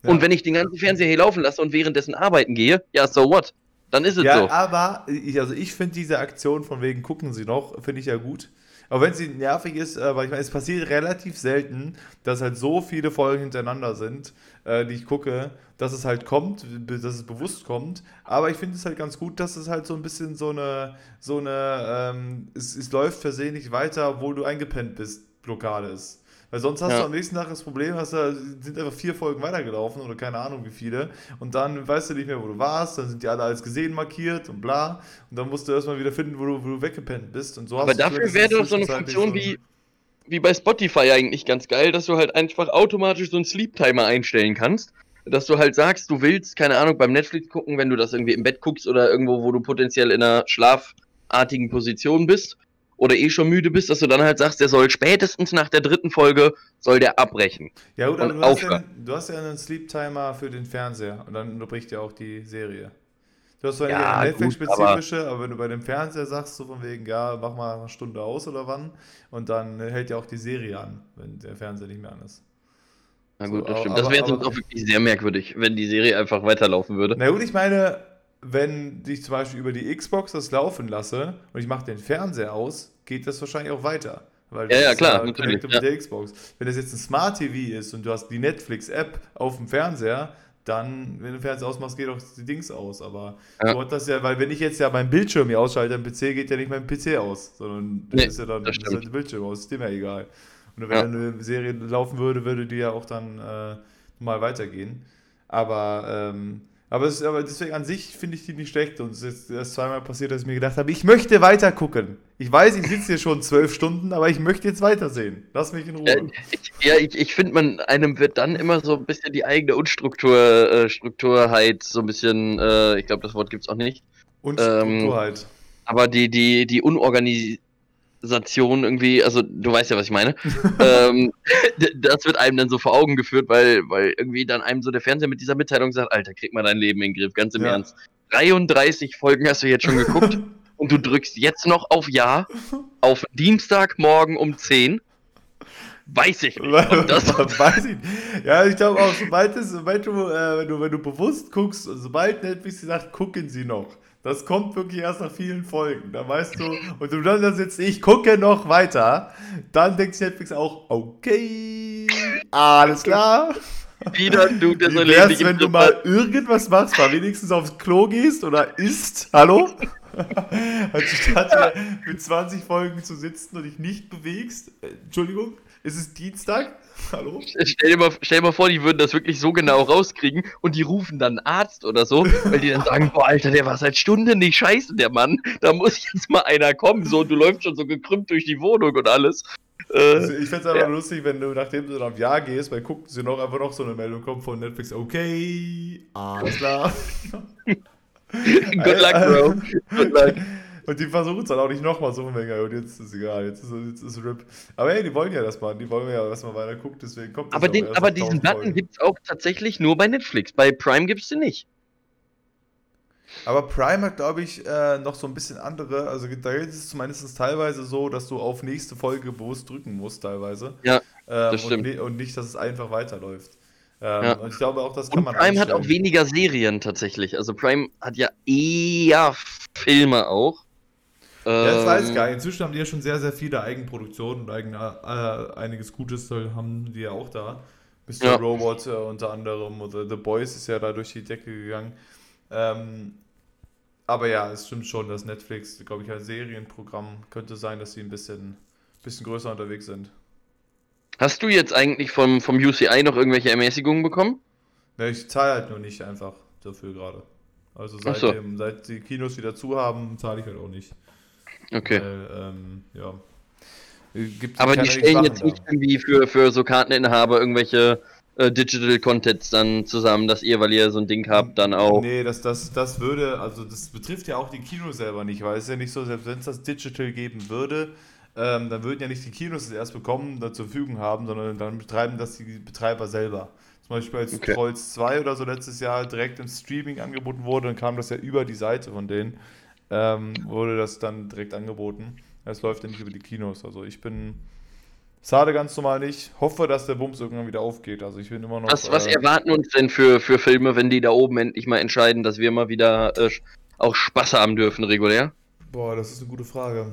Ja. Und wenn ich den ganzen Fernseher hier laufen lasse und währenddessen arbeiten gehe, ja, so what? Dann ist es Ja, so. aber ich, also ich finde diese Aktion von wegen gucken Sie noch, finde ich ja gut. Auch wenn sie nervig ist, aber ich meine, es passiert relativ selten, dass halt so viele Folgen hintereinander sind, äh, die ich gucke, dass es halt kommt, dass es bewusst kommt. Aber ich finde es halt ganz gut, dass es halt so ein bisschen so eine, so eine, ähm, es, es läuft versehentlich weiter, obwohl du eingepennt bist, Blockade ist. Weil sonst hast Ja. du am nächsten Tag das Problem, hast du, sind einfach vier Folgen weitergelaufen oder keine Ahnung wie viele. Und dann weißt du nicht mehr, wo du warst, dann sind die alle als gesehen markiert und bla. Und dann musst du erstmal wieder finden, wo du, wo du weggepennt bist. Und so Aber dafür wäre doch so eine Funktion wie, wie bei Spotify eigentlich ganz geil, dass du halt einfach automatisch so einen Sleep-Timer einstellen kannst. Dass du halt sagst, du willst, keine Ahnung, beim Netflix gucken, wenn du das irgendwie im Bett guckst oder irgendwo, wo du potenziell in einer schlafartigen Position bist oder eh schon müde bist, dass du dann halt sagst, der soll spätestens nach der dritten Folge, soll der abbrechen. Ja, gut, aber und du hast ja, aufhören. du hast ja einen Sleep-Timer für den Fernseher und dann unterbricht ja auch die Serie. Du hast zwar Ja, gut, Netflix-spezifische, aber, wenn du bei dem Fernseher sagst, so von wegen, ja, mach mal eine Stunde aus oder wann, und dann hält ja auch die Serie an, wenn der Fernseher nicht mehr an ist. Na So, gut, das aber- stimmt. Das aber- wäre sonst aber- auch wirklich sehr merkwürdig, wenn die Serie einfach weiterlaufen würde. Na gut, ich meine, wenn ich zum Beispiel über die Xbox das laufen lasse und ich mache den Fernseher aus, geht das wahrscheinlich auch weiter. Weil Ja, ja, klar, natürlich, mit der Xbox. Wenn das jetzt ein Smart TV ist und du hast die Netflix-App auf dem Fernseher, dann, wenn du den Fernseher ausmachst, geht auch die Dings aus. Aber Ja. hat das ja, weil wenn ich jetzt ja meinen Bildschirm hier ausschalte, am PC geht ja nicht mein PC aus, sondern das Nee, ist ja dann das ist halt der Bildschirm aus, ist dem ja egal. Und wenn Ja. eine Serie laufen würde, würde die ja auch dann äh, mal weitergehen. Aber, ähm, aber, es, aber deswegen an sich finde ich die nicht schlecht. Und es ist erst zweimal passiert, dass ich mir gedacht habe, ich möchte weiter gucken. Ich weiß, ich sitze hier schon zwölf Stunden, aber ich möchte jetzt weitersehen. Lass mich in Ruhe. Ja, ich, ja, ich, ich finde, man einem wird dann immer so ein bisschen die eigene Unstruktur, äh, Strukturheit, so ein bisschen, äh, ich glaube, das Wort gibt's auch nicht. Und ähm, halt. Aber die, die, die Unorganisation irgendwie, also du weißt ja, was ich meine. (laughs) ähm, das wird einem dann so vor Augen geführt, weil, weil irgendwie dann einem so der Fernseher mit dieser Mitteilung sagt, Alter, krieg mal dein Leben in den Griff, ganz im Ja. Ernst. 33 Folgen hast du jetzt schon geguckt (laughs) und du drückst jetzt noch auf Ja auf Dienstagmorgen um 10. Weiß ich nicht. (laughs) Weiß ich. Ja, ich glaube auch, sobald, es, sobald du, äh, wenn du, wenn du bewusst guckst, sobald Netflix sagt, gucken sie noch. Das kommt wirklich erst nach vielen Folgen. Da weißt du, und du dann da sitzt, ich gucke noch weiter, dann denkt sich Netflix auch, okay, alles klar. wieder du, der Wie wär's, wenn du mal irgendwas machst, mal wenigstens aufs Klo gehst oder isst? Hallo? (laughs) Anstatt hier mit 20 Folgen zu sitzen und dich nicht bewegst. Äh, Entschuldigung, ist es Dienstag? (laughs) Hallo? Stell dir, mal, stell dir mal vor, die würden das wirklich so genau rauskriegen und die rufen dann einen Arzt oder so, weil die dann sagen, (laughs) boah, Alter, der war seit Stunden nicht scheiße, der Mann. Da muss jetzt mal einer kommen. So, und du läufst schon so gekrümmt durch die Wohnung und alles. Also Äh, ich fände es einfach Ja. lustig, wenn du, nachdem du dann auf Ja gehst, bei gucken sie noch einfach noch so eine Meldung kommt von Netflix. Okay, alles klar. (laughs) good luck, Bro. Good luck. Und die versuchen es dann auch nicht nochmal so mega. Und jetzt ist es egal, jetzt ist, jetzt ist RIP. Aber hey, die wollen ja das machen, die wollen ja, dass man weiter guckt, deswegen kommt Aber, den, aber diesen 1000 Button gibt es auch tatsächlich nur bei Netflix. Bei Prime gibt es den nicht. Aber Prime hat, glaube ich, äh, noch so ein bisschen andere. Also da ist es zumindest teilweise so, dass du auf nächste Folge bewusst drücken musst, teilweise. Ja, ähm, das stimmt. Und, ni- und nicht, dass es einfach weiterläuft. Ähm, Ja. Und ich glaube auch, das kann Und man Prime hat auch weniger Serien tatsächlich. Also Prime hat ja eher Filme auch. Ja, das weiß ich Ähm, gar nicht. Inzwischen haben die ja schon sehr, sehr viele Eigenproduktionen und eigen, äh, einiges Gutes haben die ja auch da. Mr. Ja. Robot äh, unter anderem oder The Boys ist ja da durch die Decke gegangen. Ähm, aber ja, es stimmt schon, dass Netflix, glaube ich, als Serienprogramm könnte sein, dass sie ein bisschen, bisschen größer unterwegs sind. Hast du jetzt eigentlich vom, vom UCI noch irgendwelche Ermäßigungen bekommen? Ja, ich zahle halt nur nicht einfach dafür gerade. Also Ach so. seitdem, seit die Kinos wieder zu haben, zahle ich halt auch nicht. Okay. Weil, ähm, ja. Aber die stellen Schwachen jetzt da. nicht irgendwie für, für so Karteninhaber irgendwelche äh, Digital Contents dann zusammen, dass ihr, weil ihr so ein Ding habt, dann auch. Nee, das, das, das würde, also das betrifft ja auch die Kinos selber nicht, weil es ist ja nicht so, selbst wenn es das Digital geben würde, ähm, dann würden ja nicht die Kinos es erst bekommen, da zur Verfügung haben, sondern dann betreiben das die Betreiber selber. Zum Beispiel als Okay. Trolls 2 oder so letztes Jahr direkt im Streaming angeboten wurde, dann kam das ja über die Seite von denen, ähm, wurde das dann direkt angeboten. Es läuft ja nicht über die Kinos. Also ich bin Sade ganz normal nicht. Hoffe, dass der Bums irgendwann wieder aufgeht. Also ich bin immer noch. Was, was äh, erwarten uns denn für, für Filme, wenn die da oben endlich mal entscheiden, dass wir mal wieder äh, auch Spaß haben dürfen, regulär? Boah, das ist eine gute Frage.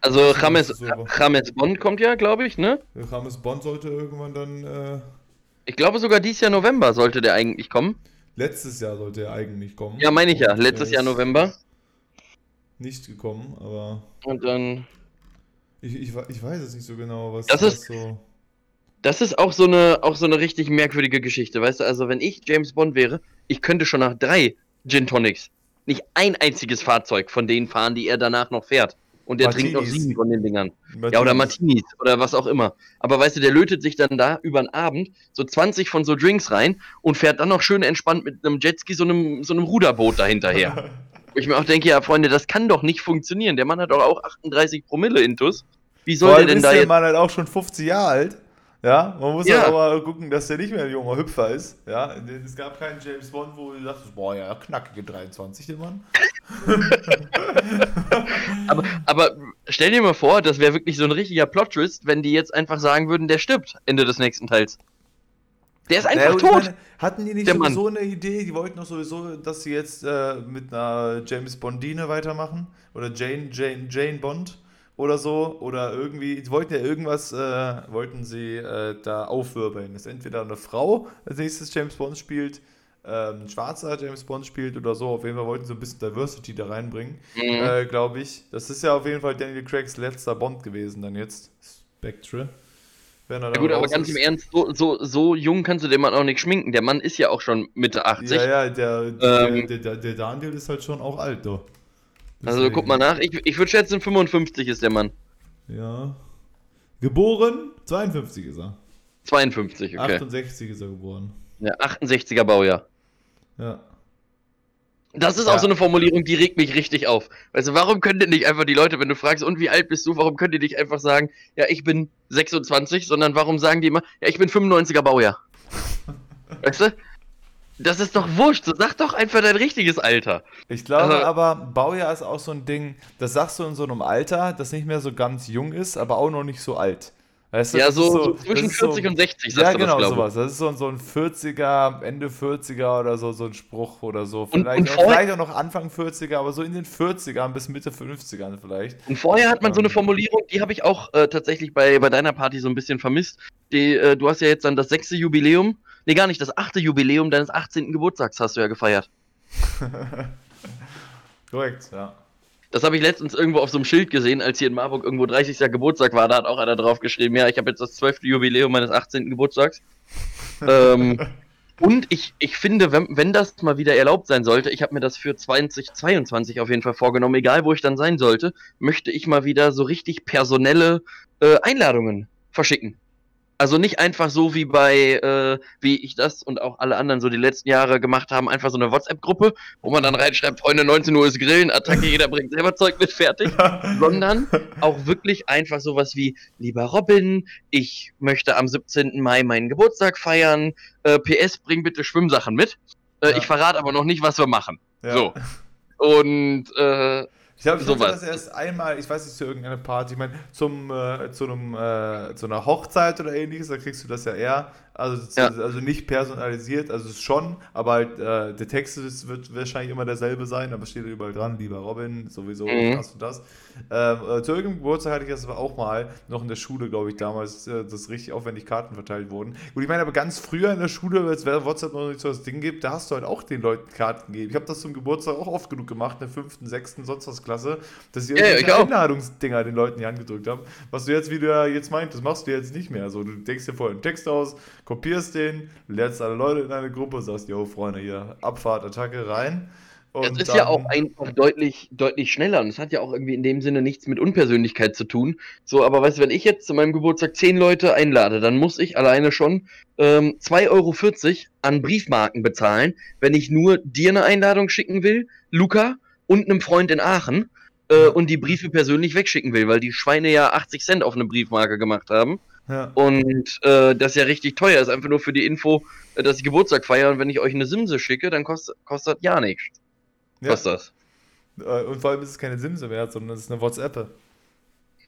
Also James. James Bond kommt ja, glaube ich, ne? Rames Bond sollte irgendwann dann. Äh, Ich glaube sogar dieses Jahr November sollte der eigentlich kommen. letztes Jahr sollte er eigentlich kommen. Ja, meine ich ja. Letztes er Jahr ist November. Nicht gekommen, aber Und dann. ich, ich, ich weiß es nicht so genau, was Das ist- so. Das ist auch so eine, auch so eine richtig merkwürdige Geschichte, weißt du? Also, wenn ich James Bond wäre, ich könnte schon nach drei Gin Tonics nicht ein einziges Fahrzeug von denen fahren, die er danach noch fährt. Und er trinkt Martinis. sieben von den Dingern. Ja, oder Martinis oder was auch immer. Aber weißt du, der lötet sich dann da über den Abend so 20 von so Drinks rein und fährt dann noch schön entspannt mit einem Jetski so einem, so einem Ruderboot dahinterher. (laughs) Wo ich mir auch denke, ja, Freunde, das kann doch nicht funktionieren. Der Mann hat doch auch 38 Promille Intus. Wie soll der denn ist da der jetzt. Mann halt auch schon 50 Jahre alt. Ja, man muss Ja. halt aber gucken, dass der nicht mehr ein junger Hüpfer ist. Ja, es gab keinen James Bond, wo du dachtest, boah, ja, knackige 23, der Mann. (laughs) Aber, aber stell dir mal vor, das wäre wirklich so ein richtiger Plot-Twist, wenn die jetzt einfach sagen würden, der stirbt Ende des nächsten Teils. Der ist einfach Naja, tot. meine, hatten die nicht Der Mann. sowieso eine Idee? Die wollten doch sowieso, dass sie jetzt äh, mit einer James Bondine weitermachen? Oder Jane, Jane, Jane Bond oder so? Oder irgendwie, die wollten ja irgendwas, äh, wollten sie äh, da aufwirbeln. Dass entweder eine Frau als nächstes James Bond spielt, ähm, ein schwarzer James Bond spielt oder so. Auf jeden Fall wollten sie ein bisschen Diversity da reinbringen, Mhm. äh, glaube ich. Das ist ja auf jeden Fall Daniel Craigs letzter Bond gewesen dann jetzt. Spectre. Wenn er Ja gut, aber ganz ist. im Ernst, so, so, so jung kannst du den Mann auch nicht schminken. Der Mann ist ja auch schon Mitte 80. Ja, ja, der, Ähm. der, der, der Daniel ist halt schon auch alt, doch. Also guck mal nach. Ich, ich würde schätzen, 55 ist der Mann. Ja. Geboren? 52 ist er. 52, okay. 68 ist er geboren. Ja, 68er Baujahr. Ja. Das ist Ja. auch so eine Formulierung, die regt mich richtig auf. Weißt du, warum können denn nicht einfach die Leute, wenn du fragst, und wie alt bist du, warum können die nicht einfach sagen, ja, ich bin 26, sondern warum sagen die immer, ja, ich bin 95er Baujahr. (laughs) weißt du? Das ist doch wurscht. So, sag doch einfach dein richtiges Alter. Ich glaube Also- aber, Baujahr ist auch so ein Ding, das sagst du in so einem Alter, das nicht mehr so ganz jung ist, aber auch noch nicht so alt. Weißt du, Ja, so, so zwischen ist so- 40 und 60, sagst Ja, genau, das, sowas. Das ist so, so ein 40er, Ende 40er oder so, so ein Spruch oder so. Und- Vielleicht, und auch, vorher- vielleicht auch noch Anfang 40er, aber so in den 40ern bis Mitte 50ern vielleicht. Und vorher hat man so eine Ähm. Formulierung, die habe ich auch äh, tatsächlich bei, bei deiner Party so ein bisschen vermisst. Die, äh, du hast ja jetzt dann das sechste Jubiläum, nee gar nicht, das achte Jubiläum deines 18. Geburtstags hast du ja gefeiert. (laughs) Korrekt, ja. Das habe ich letztens irgendwo auf so einem Schild gesehen, als hier in Marburg irgendwo 30. Geburtstag war. Da hat auch einer drauf geschrieben, ja, ich habe jetzt das 12. Jubiläum meines 18. Geburtstags. (laughs) ähm, und ich, ich finde, wenn, wenn das mal wieder erlaubt sein sollte, ich habe mir das für 2022 auf jeden Fall vorgenommen, egal wo ich dann sein sollte, möchte ich mal wieder so richtig personelle äh, Einladungen verschicken. Also nicht einfach so wie bei, äh, wie ich das und auch alle anderen so die letzten Jahre gemacht haben, einfach so eine WhatsApp-Gruppe, wo man dann reinschreibt, Freunde, 19 Uhr ist Grillen, Attacke, jeder bringt selber Zeug mit, fertig. (laughs) Sondern auch wirklich einfach sowas wie, lieber Robin, ich möchte am 17. Mai meinen Geburtstag feiern, äh, PS, bring bitte Schwimmsachen mit. Äh, Ja. Ich verrate aber noch nicht, was wir machen. Ja. So. Und äh, Ich glaube, ich hatte Sowas. das erst einmal, ich weiß nicht, zu irgendeiner Party, ich meine, zum, äh, zu, einem, äh, zu einer Hochzeit oder ähnliches, da kriegst du das ja eher, also, Ja. also nicht personalisiert, also es ist schon, aber halt, äh, der Text ist, wird wahrscheinlich immer derselbe sein, aber steht überall dran, lieber Robin, sowieso, Mhm. das und das. Ähm, äh, zu irgendeinem Geburtstag hatte ich das aber auch mal, noch in der Schule, glaube ich, damals, äh, dass richtig aufwendig Karten verteilt wurden. Gut, ich meine, aber ganz früher in der Schule, als WhatsApp noch nicht so das Ding gibt, da hast du halt auch den Leuten Karten gegeben. Ich habe das zum Geburtstag auch oft genug gemacht, in der fünften, sechsten, sonst was Klasse, dass ich Ja, ja, irgendwelche auch. Einladungsdinger den Leuten in die Hand gedrückt habe. Was du jetzt, wie du ja jetzt meint, das machst du jetzt nicht mehr. So, du denkst dir vorher einen Text aus, kopierst den, lädst alle Leute in eine Gruppe, sagst, yo, Freunde, hier, Abfahrt, Attacke, rein. Und ist dann- ja auch einfach deutlich, deutlich schneller und es hat ja auch irgendwie in dem Sinne nichts mit Unpersönlichkeit zu tun. So, aber weißt du, wenn ich jetzt zu meinem Geburtstag zehn Leute einlade, dann muss ich alleine schon ähm, 2,40 Euro an Briefmarken bezahlen, wenn ich nur dir eine Einladung schicken will, Luca und einem Freund in Aachen äh, und die Briefe persönlich wegschicken will, weil die Schweine ja 80 Cent auf eine Briefmarke gemacht haben. Ja. Und äh, das ja richtig teuer ist, einfach nur für die Info, äh, dass ich Geburtstag feiere und wenn ich euch eine Simse schicke, dann kostet, kostet ja nichts. Ja. Kostet das. Äh, Und vor allem ist es keine Simse mehr, sondern es ist eine WhatsApp.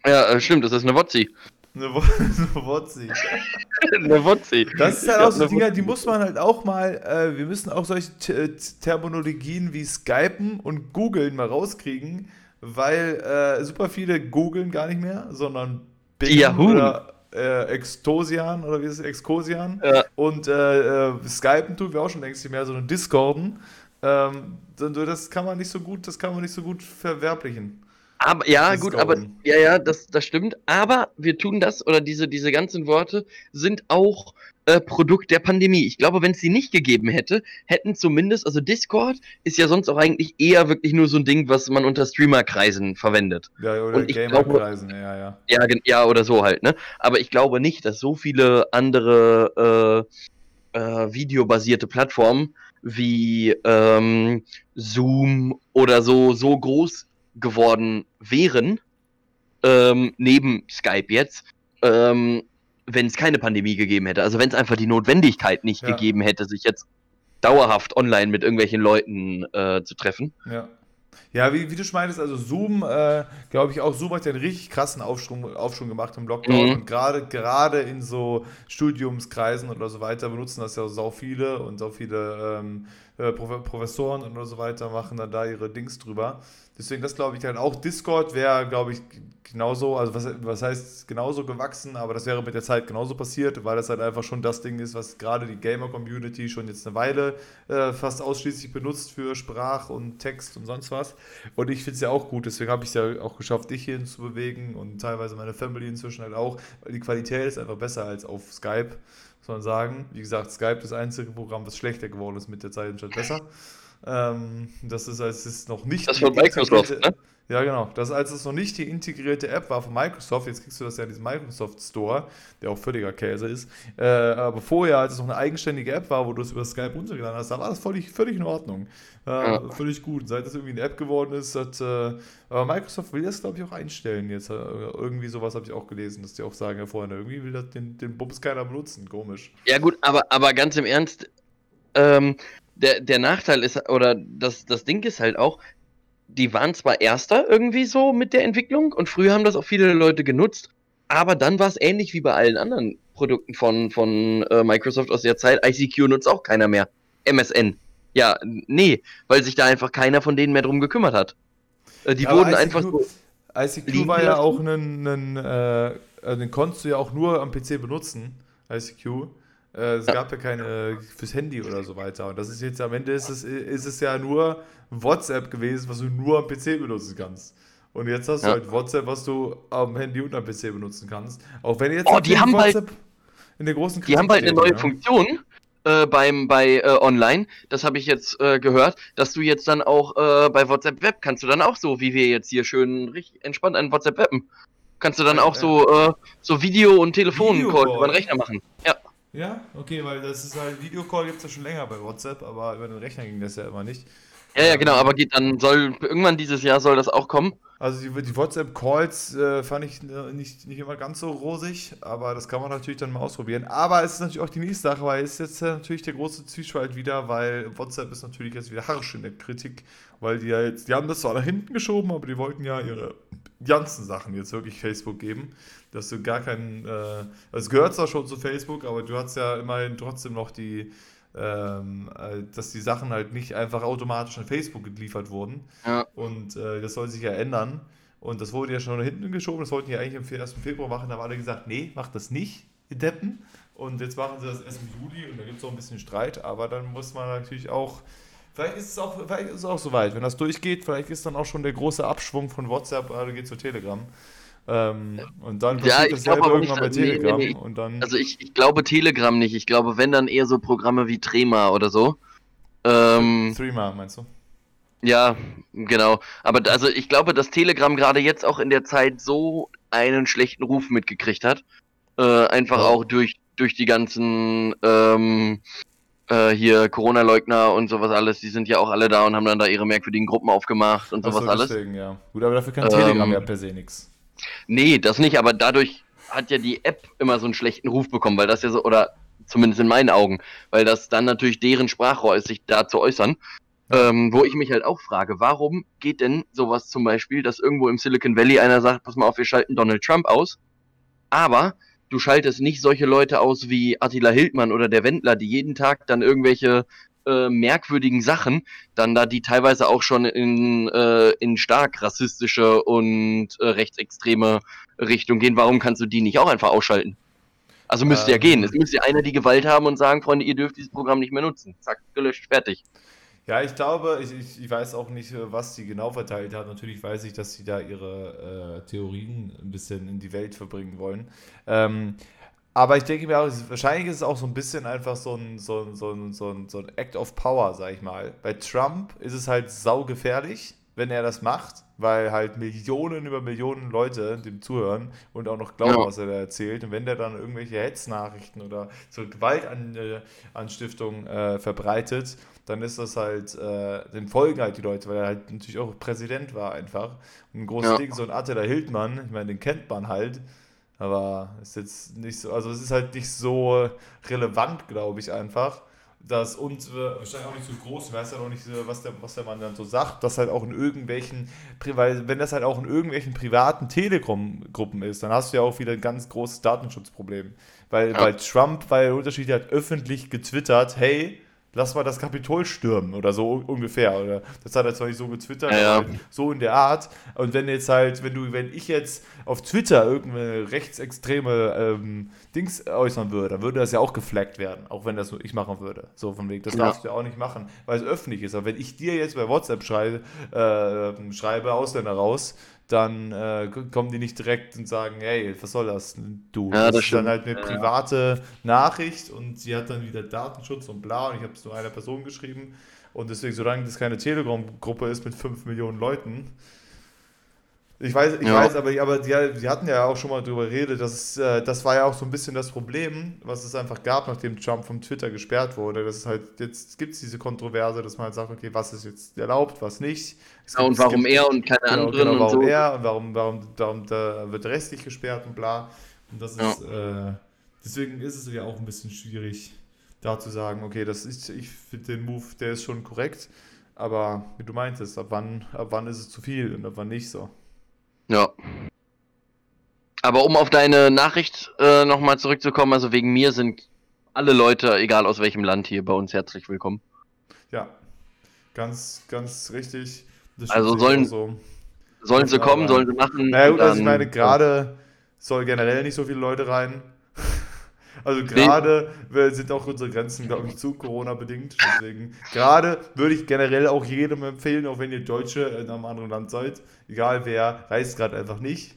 Ja, äh, stimmt, das ist eine Wotzi. Eine, Wo (laughs) eine WhatsApp. (laughs) eine Wotzi. Das ist halt auch so Dinger, Wotzi. die muss man halt auch mal, äh, wir müssen auch solche Terminologien wie Skypen und Googeln mal rauskriegen, weil äh, super viele googeln gar nicht mehr, sondern Bing Yahoo. oder äh, Extosian oder wie ist es, Excosian. Ja. Und äh, äh, Skypen tun wir auch schon längst nicht mehr, sondern Discorden. Ähm, so- das kann man nicht so gut, das kann man nicht so gut verwerblichen. Aber ja, gut, aber ja, ja, das, das stimmt. Aber wir tun das oder diese, diese ganzen Worte sind auch äh, Produkt der Pandemie. Ich glaube, wenn es sie nicht gegeben hätte, hätten zumindest, also Discord ist ja sonst auch eigentlich eher wirklich nur so ein Ding, was man unter Streamerkreisen verwendet. Ja, oder Gamerkreisen, ja, ja. Ja, ja, oder so halt, ne? Aber ich glaube nicht, dass so viele andere äh, äh, videobasierte Plattformen wie ähm, Zoom oder so so groß geworden wären, ähm, neben Skype jetzt, ähm, wenn es keine Pandemie gegeben hätte. Also wenn es einfach die Notwendigkeit nicht Ja. gegeben hätte, sich jetzt dauerhaft online mit irgendwelchen Leuten äh, zu treffen. Ja. Ja, wie, wie du schon meintest, also Zoom, äh, glaube ich auch, Zoom hat ja einen richtig krassen Aufschwung, Aufschwung gemacht im Lockdown Mhm. und gerade gerade in so Studiumskreisen oder so weiter benutzen das ja sau viele und sau viele ähm, äh, Prof Professoren und so weiter machen dann da ihre Dings drüber. Deswegen, das glaube ich halt auch. Discord wäre, glaube ich, genauso, also was, was heißt genauso gewachsen, aber das wäre mit der Zeit genauso passiert, weil das halt einfach schon das Ding ist, was gerade die Gamer-Community schon jetzt eine Weile äh, fast ausschließlich benutzt für Sprach und Text und sonst was. Und ich finde es ja auch gut, deswegen habe ich es ja auch geschafft, dich hierhin zu bewegen und teilweise meine Family inzwischen halt auch, weil die Qualität ist einfach besser als auf Skype, muss man sagen. Wie gesagt, Skype ist das einzige Programm, was schlechter geworden ist mit der Zeit statt besser. Ähm, das ist, als es noch nicht Das die von Microsoft, integrierte- ne? ja, genau. Das, als es noch nicht die integrierte App war von Microsoft, jetzt kriegst du das ja in diesem Microsoft Store, der auch völliger Käse ist. Äh, aber vorher, als es noch eine eigenständige App war, wo du es über Skype runtergeladen hast, da war das völlig, völlig in Ordnung. Äh, Ja. Völlig gut. Seit das irgendwie eine App geworden ist, hat, äh, aber Microsoft will das, glaube ich, auch einstellen jetzt. Äh, irgendwie sowas habe ich auch gelesen, dass die auch sagen, ja, Freunde, irgendwie will das den, den Bums keiner benutzen. Komisch. Ja gut, aber, aber ganz im Ernst, ähm, der, der Nachteil ist, oder das, das Ding ist halt auch, die waren zwar Erster irgendwie so mit der Entwicklung und früher haben das auch viele Leute genutzt, aber dann war es ähnlich wie bei allen anderen Produkten von, von äh, Microsoft aus der Zeit. ICQ nutzt auch keiner mehr. MSN. Ja, nee, weil sich da einfach keiner von denen mehr drum gekümmert hat. Äh, die Ja, wurden ICQ einfach so. ICQ war ja auch ein, ein äh, äh, den konntest du ja auch nur am PC benutzen, ICQ. Äh, es gab ja keine fürs Handy oder so weiter. Und das ist jetzt am Ende ist es, ist es ja nur WhatsApp gewesen, was du nur am PC benutzen kannst. Und jetzt hast du Ja. halt WhatsApp, was du am Handy und am PC benutzen kannst. Auch wenn jetzt Oh, die haben WhatsApp in der großen Die haben bald eine neue ja. Funktion äh, beim bei äh, online. Das habe ich jetzt äh, gehört, dass du jetzt dann auch äh, bei WhatsApp Web kannst du dann auch so, wie wir jetzt hier schön richtig entspannt an WhatsApp weppen. Kannst du dann auch so, äh, so Video- und Telefoncall über den Rechner machen. Ja. Ja, okay, weil das ist halt, Videocall gibt es ja schon länger bei WhatsApp, aber über den Rechner ging das ja immer nicht. Ja, ja, genau, aber geht dann, soll, irgendwann dieses Jahr soll das auch kommen. Also die, die WhatsApp-Calls äh, fand ich äh, nicht, nicht immer ganz so rosig, aber das kann man natürlich dann mal ausprobieren. Aber es ist natürlich auch die nächste Sache, weil es ist jetzt natürlich der große Zwiespalt wieder, weil WhatsApp ist natürlich jetzt wieder harsch in der Kritik, weil die ja jetzt, die haben das zwar nach hinten geschoben, aber die wollten ja ihre ganzen Sachen jetzt wirklich Facebook geben, dass du gar keinen, äh, es gehört zwar schon zu Facebook, aber du hast ja immerhin trotzdem noch die, ähm, äh, dass die Sachen halt nicht einfach automatisch an Facebook geliefert wurden. Ja. Und äh, das soll sich ja ändern. Und das wurde ja schon nach hinten geschoben. Das wollten die eigentlich am 1. Februar machen. Da haben alle gesagt, nee, macht das nicht, ihr Deppen. Und jetzt machen sie das erst im Juli und da gibt es auch ein bisschen Streit. Aber dann muss man natürlich auch. Vielleicht ist es auch, vielleicht ist es auch soweit. Wenn das durchgeht, vielleicht ist dann auch schon der große Abschwung von WhatsApp, also geht zu Telegram. Ähm, und dann Ja, passiert ich glaub dasselbe aber irgendwann bei nicht, nee, nee, Telegram. nee. Und dann. Also ich, ich glaube Telegram nicht. Ich glaube, wenn dann eher so Programme wie Trema oder so. Ähm, Threema, meinst du? ja, genau. Aber also ich glaube, dass Telegram gerade jetzt auch in der Zeit so einen schlechten Ruf mitgekriegt hat. Äh, einfach Ja. auch durch, durch die ganzen ähm, äh, hier Corona-Leugner und sowas alles. Die sind ja auch alle da und haben dann da ihre merkwürdigen Gruppen aufgemacht und sowas so, alles. deswegen, ja. Gut, aber dafür kann Ähm, Telegram ja per se nichts. Nee, das nicht, aber dadurch hat ja die App immer so einen schlechten Ruf bekommen, weil das ja so, oder zumindest in meinen Augen, weil das dann natürlich deren Sprachrohr ist, sich da zu äußern. Ähm, wo ich mich halt auch frage, warum geht denn sowas zum Beispiel, dass irgendwo im Silicon Valley einer sagt, pass mal auf, wir schalten Donald Trump aus, aber du schaltest nicht solche Leute aus wie Attila Hildmann oder der Wendler, die jeden Tag dann irgendwelche äh, merkwürdigen Sachen, dann da die teilweise auch schon in, äh, in stark rassistische und äh, rechtsextreme Richtung gehen. Warum kannst du die nicht auch einfach ausschalten? Also müsste ja Ähm. gehen. Es müsste ja einer die Gewalt haben und sagen, Freunde, ihr dürft dieses Programm nicht mehr nutzen. Zack, gelöscht, fertig. Ja, ich glaube, ich, ich, ich weiß auch nicht, äh, was die genau verteilt hat. Natürlich weiß ich, dass sie da ihre äh, Theorien ein bisschen in die Welt verbringen wollen. Ähm, aber ich denke mir auch, wahrscheinlich ist es auch so ein bisschen einfach so ein, so ein, so ein, so ein, so ein Act of Power, sag ich mal. Bei Trump ist es halt saugefährlich, wenn er das macht, weil halt Millionen über Millionen Leute dem zuhören und auch noch glauben, Ja. was er da erzählt. Und wenn der dann irgendwelche Hetznachrichten oder so Gewaltanstiftung äh, verbreitet, dann ist das halt, äh, den folgen halt die Leute, weil er halt natürlich auch Präsident war einfach. Und ein großes Ja. Ding, so ein Attila Hildmann, ich meine, den kennt man halt, aber ist jetzt nicht so, also es ist halt nicht so relevant, glaube ich, einfach. Das und äh, wahrscheinlich auch nicht so groß, weiß ja noch nicht, äh, was der, was der Mann dann so sagt, dass halt auch in irgendwelchen, weil wenn das halt auch in irgendwelchen privaten Telegram-Gruppen ist, dann hast du ja auch wieder ein ganz großes Datenschutzproblem. Weil, Ja. weil Trump, weil der Unterschied hat öffentlich getwittert, hey, lass mal das Kapitol stürmen oder so un- ungefähr. Oder das hat er zwar nicht so getwittert, Ja, aber so in der Art. Und wenn jetzt halt, wenn du, wenn ich jetzt auf Twitter irgendeine rechtsextreme ähm, Dings äußern würde, dann würde das ja auch geflaggt werden, auch wenn das nur ich machen würde. So von wegen, das Ja. darfst du ja auch nicht machen, weil es öffentlich ist. Aber wenn ich dir jetzt bei WhatsApp schreibe, äh, schreibe Ausländer raus, dann äh, kommen die nicht direkt und sagen, hey, was soll das, du? Ja, das ist dann halt eine Ja, ja. private Nachricht und sie hat dann wieder Datenschutz und bla und ich habe es nur einer Person geschrieben und deswegen, solange das keine Telegram-Gruppe ist mit 5 Millionen Leuten, ich weiß, ich Ja. weiß, aber, aber die, die hatten ja auch schon mal drüber geredet, dass, äh, das war ja auch so ein bisschen das Problem, was es einfach gab, nachdem Trump vom Twitter gesperrt wurde. Das ist halt, jetzt gibt es diese Kontroverse, dass man halt sagt, okay, was ist jetzt erlaubt, was nicht. Es Ja, gibt- und warum gibt- er und keine Genau, anderen genau, warum und so. er und warum, warum, warum da wird restlich gesperrt und bla. Und das Ja. ist, äh, deswegen ist es ja auch ein bisschen schwierig, da zu sagen, okay, das ist, ich finde den Move, der ist schon korrekt, aber wie du meintest, ab wann, ab wann ist es zu viel und ab wann nicht so. Ja. Aber um auf deine Nachricht äh, nochmal zurückzukommen, also wegen mir sind alle Leute, egal aus welchem Land hier, bei uns herzlich willkommen. Ja, ganz, ganz richtig. Also sollen- so. Sollen sie kommen, sollen sie machen. Naja und gut, also ich meine, gerade soll generell nicht so viele Leute rein. Also gerade sind auch unsere Grenzen, glaube ich, zu Corona bedingt. Deswegen, gerade würde ich generell auch jedem empfehlen, auch wenn ihr Deutsche in einem anderen Land seid, egal wer, reist gerade einfach nicht.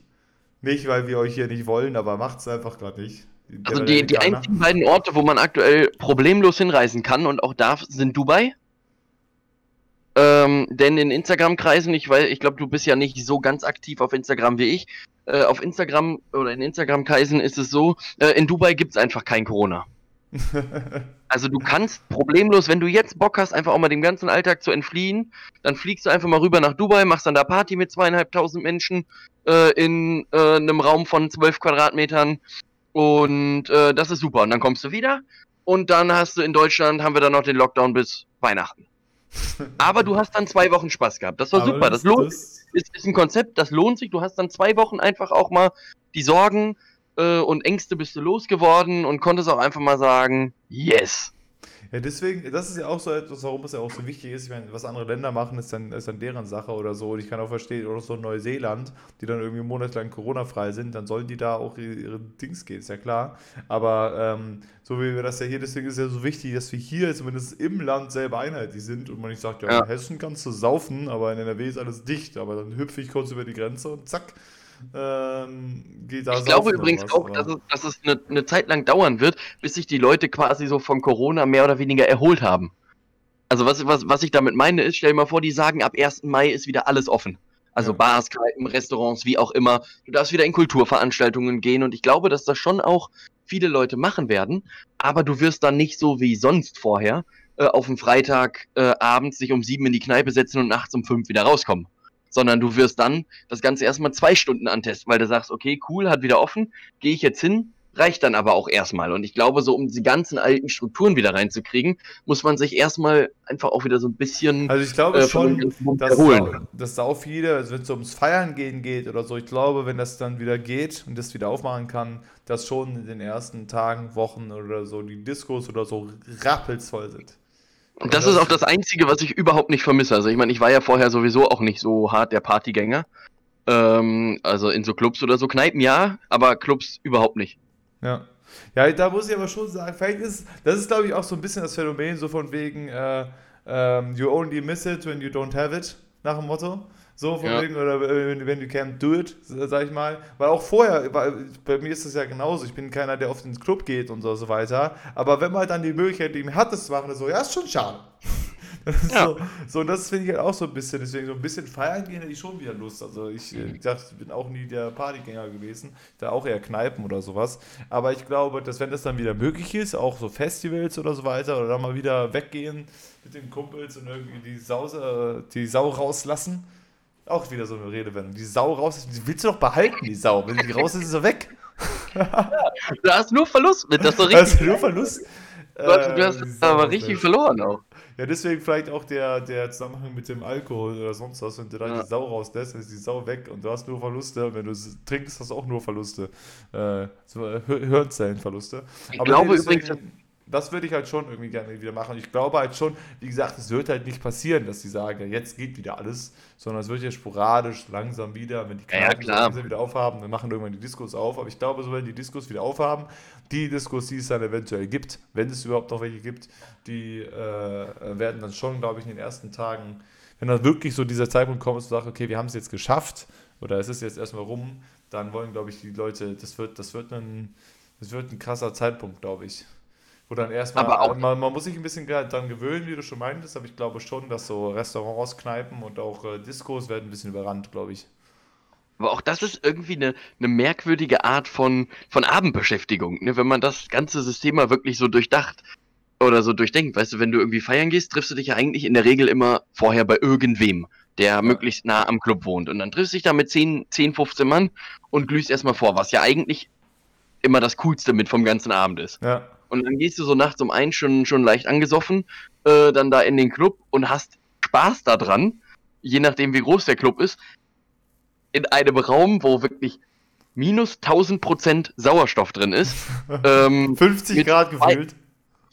Nicht, weil wir euch hier nicht wollen, aber macht es einfach gerade nicht. Also die, die einzigen beiden Orte, wo man aktuell problemlos hinreisen kann und auch darf, sind Dubai Ähm, denn in Instagram-Kreisen, ich weiß, ich glaube, du bist ja nicht so ganz aktiv auf Instagram wie ich. Äh, auf Instagram oder in Instagram-Kreisen ist es so, äh, in Dubai gibt es einfach kein Corona. (laughs) Also du kannst problemlos, wenn du jetzt Bock hast, einfach auch mal dem ganzen Alltag zu entfliehen, dann fliegst du einfach mal rüber nach Dubai, machst dann da Party mit zweieinhalbtausend Menschen äh, in äh, einem Raum von zwölf Quadratmetern und äh, das ist super. Und dann kommst du wieder und dann hast du in Deutschland, haben wir dann noch den Lockdown bis Weihnachten. Aber du hast dann zwei Wochen Spaß gehabt. Das war Aber super. Das, lohnt sich. Ist, ist ein Konzept, das lohnt sich. Du hast dann zwei Wochen einfach auch mal die Sorgen äh, und Ängste bist du losgeworden und konntest auch einfach mal sagen, yes. Ja, deswegen, das ist ja auch so etwas, warum es ja auch so wichtig ist. Ich meine, was andere Länder machen, ist dann, ist dann deren Sache oder so. Und ich kann auch verstehen, oder so Neuseeland, die dann irgendwie monatelang Corona-frei sind, dann sollen die da auch ihre, ihre Dings gehen, ist ja klar. Aber ähm, so wie wir das ja hier, deswegen ist es ja so wichtig, dass wir hier zumindest im Land selber einheitlich sind und man nicht sagt, ja, Ja. in Hessen kannst du saufen, aber in NRW ist alles dicht. Aber dann hüpfe ich kurz über die Grenze und zack, ähm, Ich glaube übrigens was, auch, dass es, dass es eine, eine Zeit lang dauern wird, bis sich die Leute quasi so von Corona mehr oder weniger erholt haben. Also was, was, was ich damit meine ist, stell dir mal vor, die sagen, ab 1. Mai ist wieder alles offen. Also Ja. Bars, Kneipen, Restaurants, wie auch immer. Du darfst wieder in Kulturveranstaltungen gehen und ich glaube, dass das schon auch viele Leute machen werden, aber du wirst dann nicht so wie sonst vorher äh, auf dem Freitag äh, abends sich um sieben in die Kneipe setzen und nachts um fünf wieder rauskommen. Sondern du wirst dann das Ganze erstmal zwei Stunden antesten, weil du sagst, okay, cool, hat wieder offen, gehe ich jetzt hin, reicht dann aber auch erstmal. Und ich glaube, so um die ganzen alten Strukturen wieder reinzukriegen, muss man sich erstmal einfach auch wieder so ein bisschen Also ich glaube äh, schon, dass, dass sau viele, also wenn es ums Feiern gehen geht oder so, ich glaube, wenn das dann wieder geht und das wieder aufmachen kann, dass schon in den ersten Tagen, Wochen oder so die Diskos oder so rappelsvoll sind. Und das ist auch das Einzige, was ich überhaupt nicht vermisse. Also ich meine, ich war ja vorher sowieso auch nicht so hart der Partygänger. Ähm, also in so Clubs oder so. Kneipen ja, aber Clubs überhaupt nicht. Ja. Ja, da muss ich aber schon sagen, vielleicht ist, das ist glaube ich auch so ein bisschen das Phänomen, so von wegen, äh, ähm, you only miss it when you don't have it, nach dem Motto. So von Ja. wegen, oder wenn wenn you can't do it, sag ich mal. Weil auch vorher, weil bei mir ist es ja genauso, ich bin keiner, der oft ins Club geht und so, so weiter. Aber wenn man dann die Möglichkeit eben hat, das zu machen, so, ja, ist schon schade. (laughs) Das Ja. so, so, und das finde ich halt auch so ein bisschen, deswegen so ein bisschen feiern gehen hätte ich schon wieder Lust. Also ich, äh, wie gesagt, ich bin auch nie der Partygänger gewesen, da auch eher Kneipen oder sowas. Aber ich glaube, dass wenn das dann wieder möglich ist, auch so Festivals oder so weiter, oder dann mal wieder weggehen mit den Kumpels und irgendwie die, Sause, äh, die Sau rauslassen, auch wieder so eine Redewendung. Die Sau raus, die willst du doch behalten, die Sau. Wenn die raus ist, ist sie weg. (laughs) Du hast nur Verlust mit, das ist doch (laughs) Das ist richtig. nur Verlust. Du hast, Äh, du hast Sau aber ist richtig verloren auch. Ja, deswegen vielleicht auch der, der Zusammenhang mit dem Alkohol oder sonst was. Wenn du da Ja. die Sau rauslässt, dann ist die Sau weg und du hast nur Verluste. Wenn du trinkst, hast du auch nur Verluste. Äh, so äh, Hirnzellenverluste. Ich glaube deswegen- übrigens, das würde ich halt schon irgendwie gerne wieder machen. Ich glaube halt schon, wie gesagt, es wird halt nicht passieren, dass die sagen, ja, jetzt geht wieder alles, sondern es wird ja sporadisch, langsam wieder, wenn die Ja, ja, Kneipen klar. langsam wieder aufhaben, dann machen irgendwann die Diskos auf. Aber ich glaube, so wenn die Diskos wieder aufhaben, die Diskos, die es dann eventuell gibt, wenn es überhaupt noch welche gibt, die äh, werden dann schon, glaube ich, in den ersten Tagen, wenn dann wirklich so dieser Zeitpunkt kommt, dass du sagst, okay, wir haben es jetzt geschafft oder es ist jetzt erstmal rum, dann wollen, glaube ich, die Leute, das wird, das wird ein, das wird ein krasser Zeitpunkt, glaube ich. Wo dann erstmal, Aber auch- man, man muss sich ein bisschen dran gewöhnen, wie du schon meintest, aber ich glaube schon, dass so Restaurants, Kneipen und auch äh, Diskos werden ein bisschen überrannt, glaube ich. Aber auch das ist irgendwie eine, eine merkwürdige Art von, von Abendbeschäftigung, ne? wenn man das ganze System mal wirklich so durchdacht oder so durchdenkt. Weißt du, wenn du irgendwie feiern gehst, triffst du dich ja eigentlich in der Regel immer vorher bei irgendwem, der möglichst nah am Club wohnt. Und dann triffst du dich da mit 10, 10 15 Mann und glühst erstmal vor, was ja eigentlich immer das Coolste mit vom ganzen Abend ist. Ja. Und dann gehst du so nachts um eins schon, schon leicht angesoffen, äh, dann da in den Club und hast Spaß daran, je nachdem wie groß der Club ist, in einem Raum, wo wirklich minus 1000 Prozent Sauerstoff drin ist, (laughs) ähm, 50 Mit Grad gefühlt.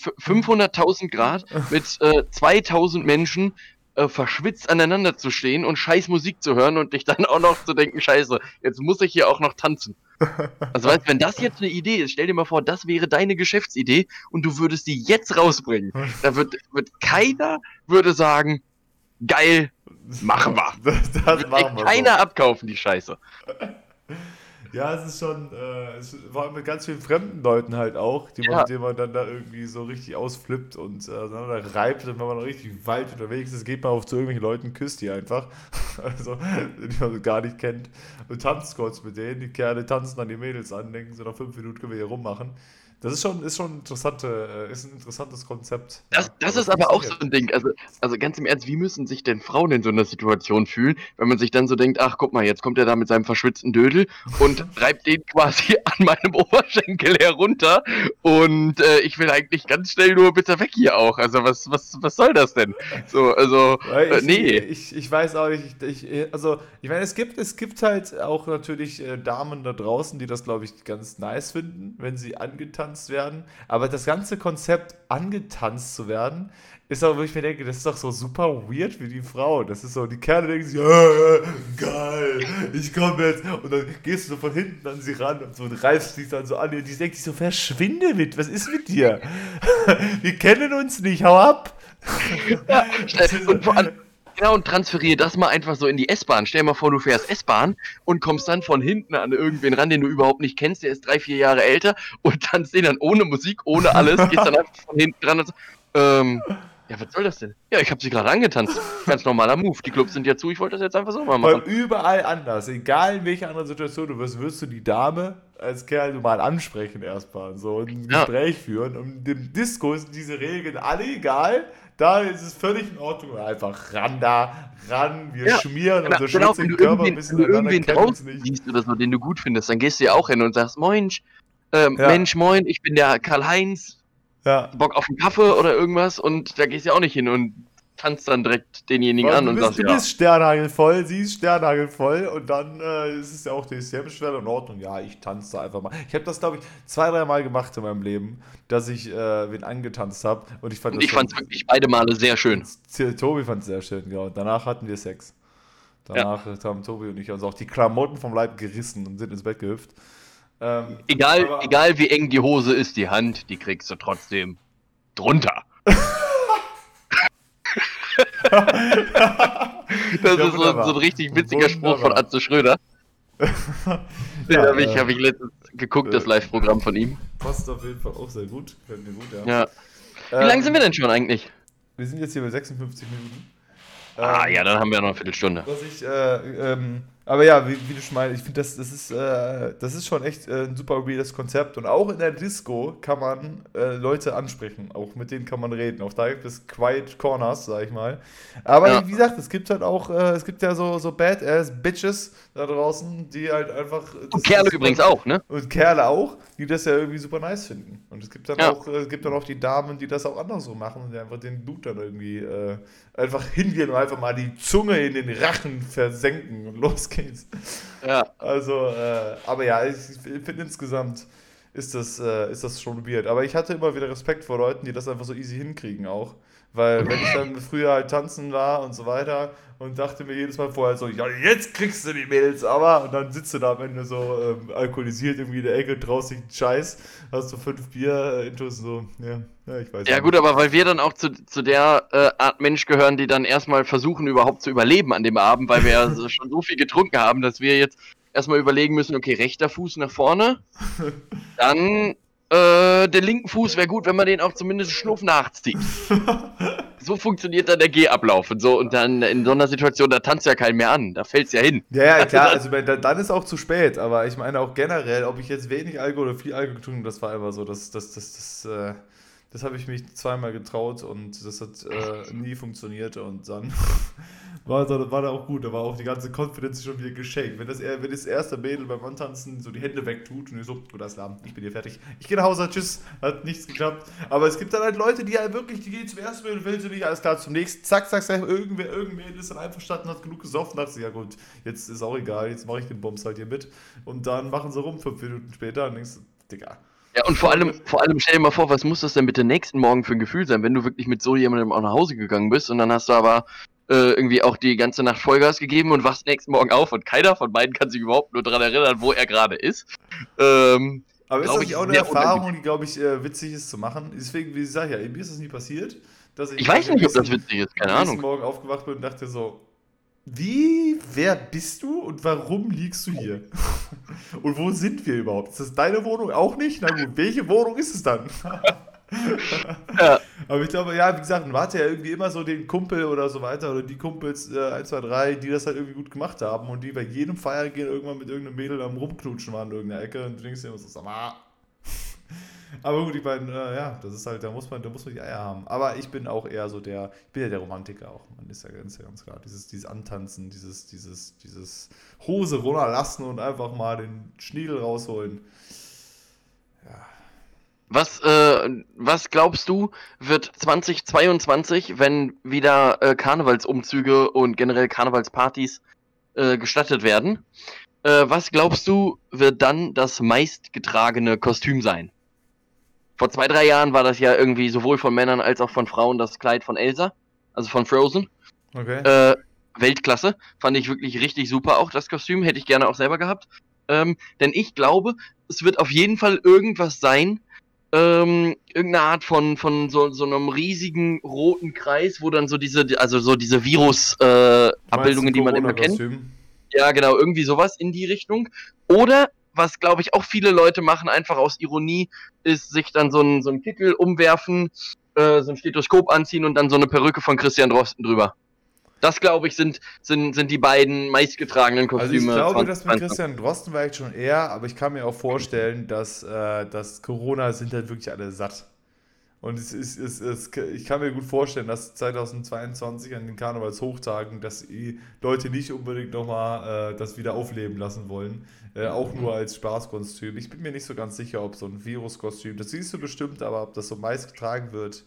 f- 500.000 Grad (laughs) mit äh, 2000 Menschen äh, verschwitzt aneinander zu stehen und scheiß Musik zu hören und dich dann auch noch zu denken, scheiße, jetzt muss ich hier auch noch tanzen. Also weißt, wenn das jetzt eine Idee ist, stell dir mal vor, das wäre deine Geschäftsidee und du würdest die jetzt rausbringen. Da wird, wird keiner würde sagen, geil, machen wir. (laughs) Das, das machen wir. keiner abkaufen, die Scheiße. Ja, es ist schon, äh, es allem mit ganz vielen fremden Leuten halt auch, die man, Ja. mit denen man dann da irgendwie so richtig ausflippt und äh, aneinander reibt. Und wenn man noch richtig weit unterwegs ist, geht man auf zu irgendwelchen Leuten, küsst die einfach. (laughs) Also, die man gar nicht kennt. Und tanzt kurz mit denen. Die Kerle tanzen dann die Mädels an, denken so nach fünf Minuten können wir hier rummachen. Das ist schon, ist schon interessante, äh, ist ein interessantes Konzept. Das, Ja, das aber ist aber auch so ein Ding. Also, also ganz im Ernst, wie müssen sich denn Frauen in so einer Situation fühlen, wenn man sich dann so denkt, ach guck mal, jetzt kommt er da mit seinem verschwitzten Dödel und (laughs) reibt den quasi an meinem Oberschenkel herunter und äh, ich will eigentlich ganz schnell nur bitte weg hier auch. Also was, was, was soll das denn? So, also, äh, ich, nee. ich, ich weiß auch nicht, ich, ich, also ich meine, es gibt, es gibt halt auch natürlich äh, Damen da draußen, die das, glaube ich, ganz nice finden, wenn sie angetanzt werden. Aber das ganze Konzept, angetanzt zu werden, ist auch, wo ich mir denke, das ist doch so super weird wie die Frau. Das ist so, die Kerle denken sich, äh, geil, ich komme jetzt. Und dann gehst du so von hinten an sie ran und so und reifst dich dann so an und die denkt sich so, verschwinde mit, was ist mit dir? (laughs) Wir kennen uns nicht, hau ab. Ja, und vor allem, genau, und transferiere das mal einfach so in die S-Bahn. Stell dir mal vor, du fährst S-Bahn und kommst dann von hinten an irgendwen ran, den du überhaupt nicht kennst, der ist drei, vier Jahre älter und tanzt den dann ohne Musik, ohne alles, gehst dann einfach von hinten dran und so, ähm, ja, was soll das denn? Ja, ich habe sie gerade angetanzt. Ganz normaler Move. Die Clubs sind ja zu, ich wollte das jetzt einfach so mal Weil machen. überall anders, egal in welcher anderen Situation du wirst, wirst du die Dame als Kerl mal ansprechen erstmal. So ein Ja. Gespräch führen. Und im Disco sind diese Regeln alle egal. Da ist es völlig in Ordnung. Einfach ran da, ran, wir Ja, schmieren Genau, unsere genau, du Körper ein bisschen wenn du irgendwen draußen nicht. siehst oder so, den du gut findest, dann gehst du ja auch hin und sagst, moin, ähm, Ja. Mensch, moin, ich bin der Karl-Heinz, Ja. Bock auf einen Kaffee oder irgendwas und da gehst du ja auch nicht hin und tanzt dann direkt denjenigen Weil an du und bist, sagst, du ja. bist sternhagelvoll, sie ist sternhagelvoll und dann äh, ist es ja auch DCM-Schwert in Ordnung. Ja, ich tanze einfach mal. Ich habe das, glaube ich, zwei, drei Mal gemacht in meinem Leben, dass ich äh, wen angetanzt habe und ich fand Und ich schon- fand's wirklich beide Male sehr schön. Tobi fand es sehr schön, genau. Und danach hatten wir Sex. Danach haben Tobi und ich uns auch die Klamotten vom Leib gerissen und sind ins Bett gehüpft. Ähm, Egal, Aber- egal wie eng die Hose ist, die Hand, die kriegst du trotzdem drunter. (laughs) (laughs) das Ja, ist so, wunderbar. so ein richtig witziger Spruch von Wunderbar. Atze Schröder. (laughs) Den Ja, habe ich, äh, hab ich letztens geguckt, das äh, Live-Programm von ihm. passt auf jeden Fall auch sehr gut. Können wir gut, ja. Ja. Wie Ähm, lange sind wir denn schon eigentlich? Wir sind jetzt hier bei 56 Minuten. Ah, Ähm, ja, dann haben wir noch eine Viertelstunde. Was ich, äh, ähm, aber ja, wie, wie du schon meinst, ich finde, das, das, ist, äh, das ist schon echt äh, ein super reales Konzept. Und auch in der Disco kann man äh, Leute ansprechen. Auch mit denen kann man reden. Auch da gibt es Quiet Corners, sag ich mal. Aber Ja. wie gesagt, es gibt halt auch, äh, es gibt ja so, so Badass-Bitches da draußen, die halt einfach. das Und Kerle ist- übrigens auch, ne? Und Kerle auch, die das ja irgendwie super nice finden. Und es gibt dann Ja. auch, äh, es gibt dann auch die Damen, die das auch andersrum machen und die einfach den Blut dann irgendwie äh, einfach hingehen und einfach mal die Zunge in den Rachen versenken und los geht's. Ja. Also, äh, aber ja, ich finde insgesamt ist das, äh, ist das schon weird. Aber ich hatte immer wieder Respekt vor Leuten, die das einfach so easy hinkriegen auch. Weil wenn ich dann früher halt tanzen war und so weiter und dachte mir jedes Mal vorher so, ja, jetzt kriegst du die Mädels aber und dann sitzt du da am Ende so ähm, alkoholisiert irgendwie in der Ecke, traust dich einen Scheiß, hast du fünf Bier, äh, Intus so, ja, ja, ich weiß Ja nicht. gut, aber weil wir dann auch zu, zu der äh, Art Mensch gehören, die dann erstmal versuchen überhaupt zu überleben an dem Abend, weil wir ja so, schon so viel getrunken haben, dass wir jetzt erstmal überlegen müssen, okay, rechter Fuß nach vorne, (laughs) dann äh, der linken Fuß wäre gut, wenn man den auch zumindest Schnuff nachzieht. (laughs) so funktioniert dann der Gehablauf und so und dann in so einer Situation, da tanzt ja keinen mehr an, da fällt's ja hin. Ja, ja, klar, (laughs) also dann dann ist auch zu spät, aber ich meine auch generell, ob ich jetzt wenig Alkohol oder viel Alkohol getrunken habe, das war einfach so, das, das, das, das, äh, das habe ich mich zweimal getraut und das hat äh, nie funktioniert und dann (laughs) war, da- war auch gut, da war auch die ganze Confidence schon wieder geschenkt. Wenn das, wenn das erste Mädel beim Antanzen so die Hände wegtut und so, gut, alles klar, ich bin hier fertig. Ich gehe nach Hause, tschüss, hat nichts geklappt. Aber es gibt dann halt Leute, die halt wirklich, die gehen zum ersten Mädel, will sie nicht, alles klar, zum nächsten, zack, zack, zack, irgendwer, irgendwer ist dann einverstanden, hat genug gesoffen, hat sie, ja gut, jetzt ist auch egal, jetzt mache ich den Bums halt hier mit. Und dann machen sie rum, fünf Minuten später, und denkst du, Digga. Ja, und vor allem, vor allem stell dir mal vor, was muss das denn bitte nächsten Morgen für ein Gefühl sein, wenn du wirklich mit so jemandem auch nach Hause gegangen bist und dann hast du aber äh, irgendwie auch die ganze Nacht Vollgas gegeben und wachst nächsten Morgen auf und keiner von beiden kann sich überhaupt nur daran erinnern, wo er gerade ist. Ähm, Aber ist das ich, nicht auch eine Erfahrung, die, glaube ich, äh, witzig ist zu machen? Deswegen, wie ich sage, ja, mir ist das nie passiert. Dass ich weiß nicht, ob das witzig ist, keine Ahnung. Morgen aufgewacht bin und dachte so, wie, wer bist du und warum liegst du hier? (laughs) und wo sind wir überhaupt? Ist das deine Wohnung auch nicht? Na gut, welche Wohnung ist es dann? (laughs) ja. Aber ich glaube, ja, wie gesagt, man hatte ja irgendwie immer so den Kumpel oder so weiter oder die Kumpels äh, 1, 2, 3, die das halt irgendwie gut gemacht haben und die bei jedem Feiergehen irgendwann mit irgendeinem Mädel am Rumknutschen waren in irgendeiner Ecke und du denkst dir immer so, sag mal, aber gut, ich meine, äh, ja, das ist halt, da muss man, da muss man die Eier haben. Aber ich bin auch eher so der, ich bin ja der Romantiker auch. Man ist ja ganz, ganz klar. Dieses, dieses Antanzen, dieses, dieses, dieses Hose runterlassen und einfach mal den Schniedel rausholen. Ja. Was, äh, was glaubst du, wird 2022, wenn wieder äh, Karnevalsumzüge und generell Karnevalspartys äh, gestattet werden? Äh, was glaubst du, wird dann das meistgetragene Kostüm sein? Vor zwei, drei Jahren war das ja irgendwie sowohl von Männern als auch von Frauen das Kleid von Elsa, also von Frozen. Okay. Äh, Weltklasse. Fand ich wirklich richtig super auch, das Kostüm. Hätte ich gerne auch selber gehabt. Ähm, denn ich glaube, es wird auf jeden Fall irgendwas sein, ähm, irgendeine Art von, von so, so einem riesigen roten Kreis, wo dann so diese, also so diese Virus-Abbildungen, äh, die man immer kennt. Ja, genau, irgendwie sowas in die Richtung. Oder was glaube ich auch viele Leute machen, einfach aus Ironie, ist sich dann so ein, so Kittel umwerfen, äh, so ein Stethoskop anziehen und dann so eine Perücke von Christian Drosten drüber. Das, glaube ich, sind, sind, sind die beiden meistgetragenen Kostüme. Also ich glaube, das mit Christian Drosten war ich schon eher, aber ich kann mir auch vorstellen, dass, äh, dass Corona sind halt wirklich alle satt. Und es ist, es ist, ich kann mir gut vorstellen, dass 2022 an den Karnevalshochtagen, dass die Leute nicht unbedingt nochmal äh, das wieder aufleben lassen wollen. Äh, auch nur als Spaßkostüm. Ich bin mir nicht so ganz sicher, ob so ein Viruskostüm, das siehst du bestimmt, aber ob das so meist getragen wird.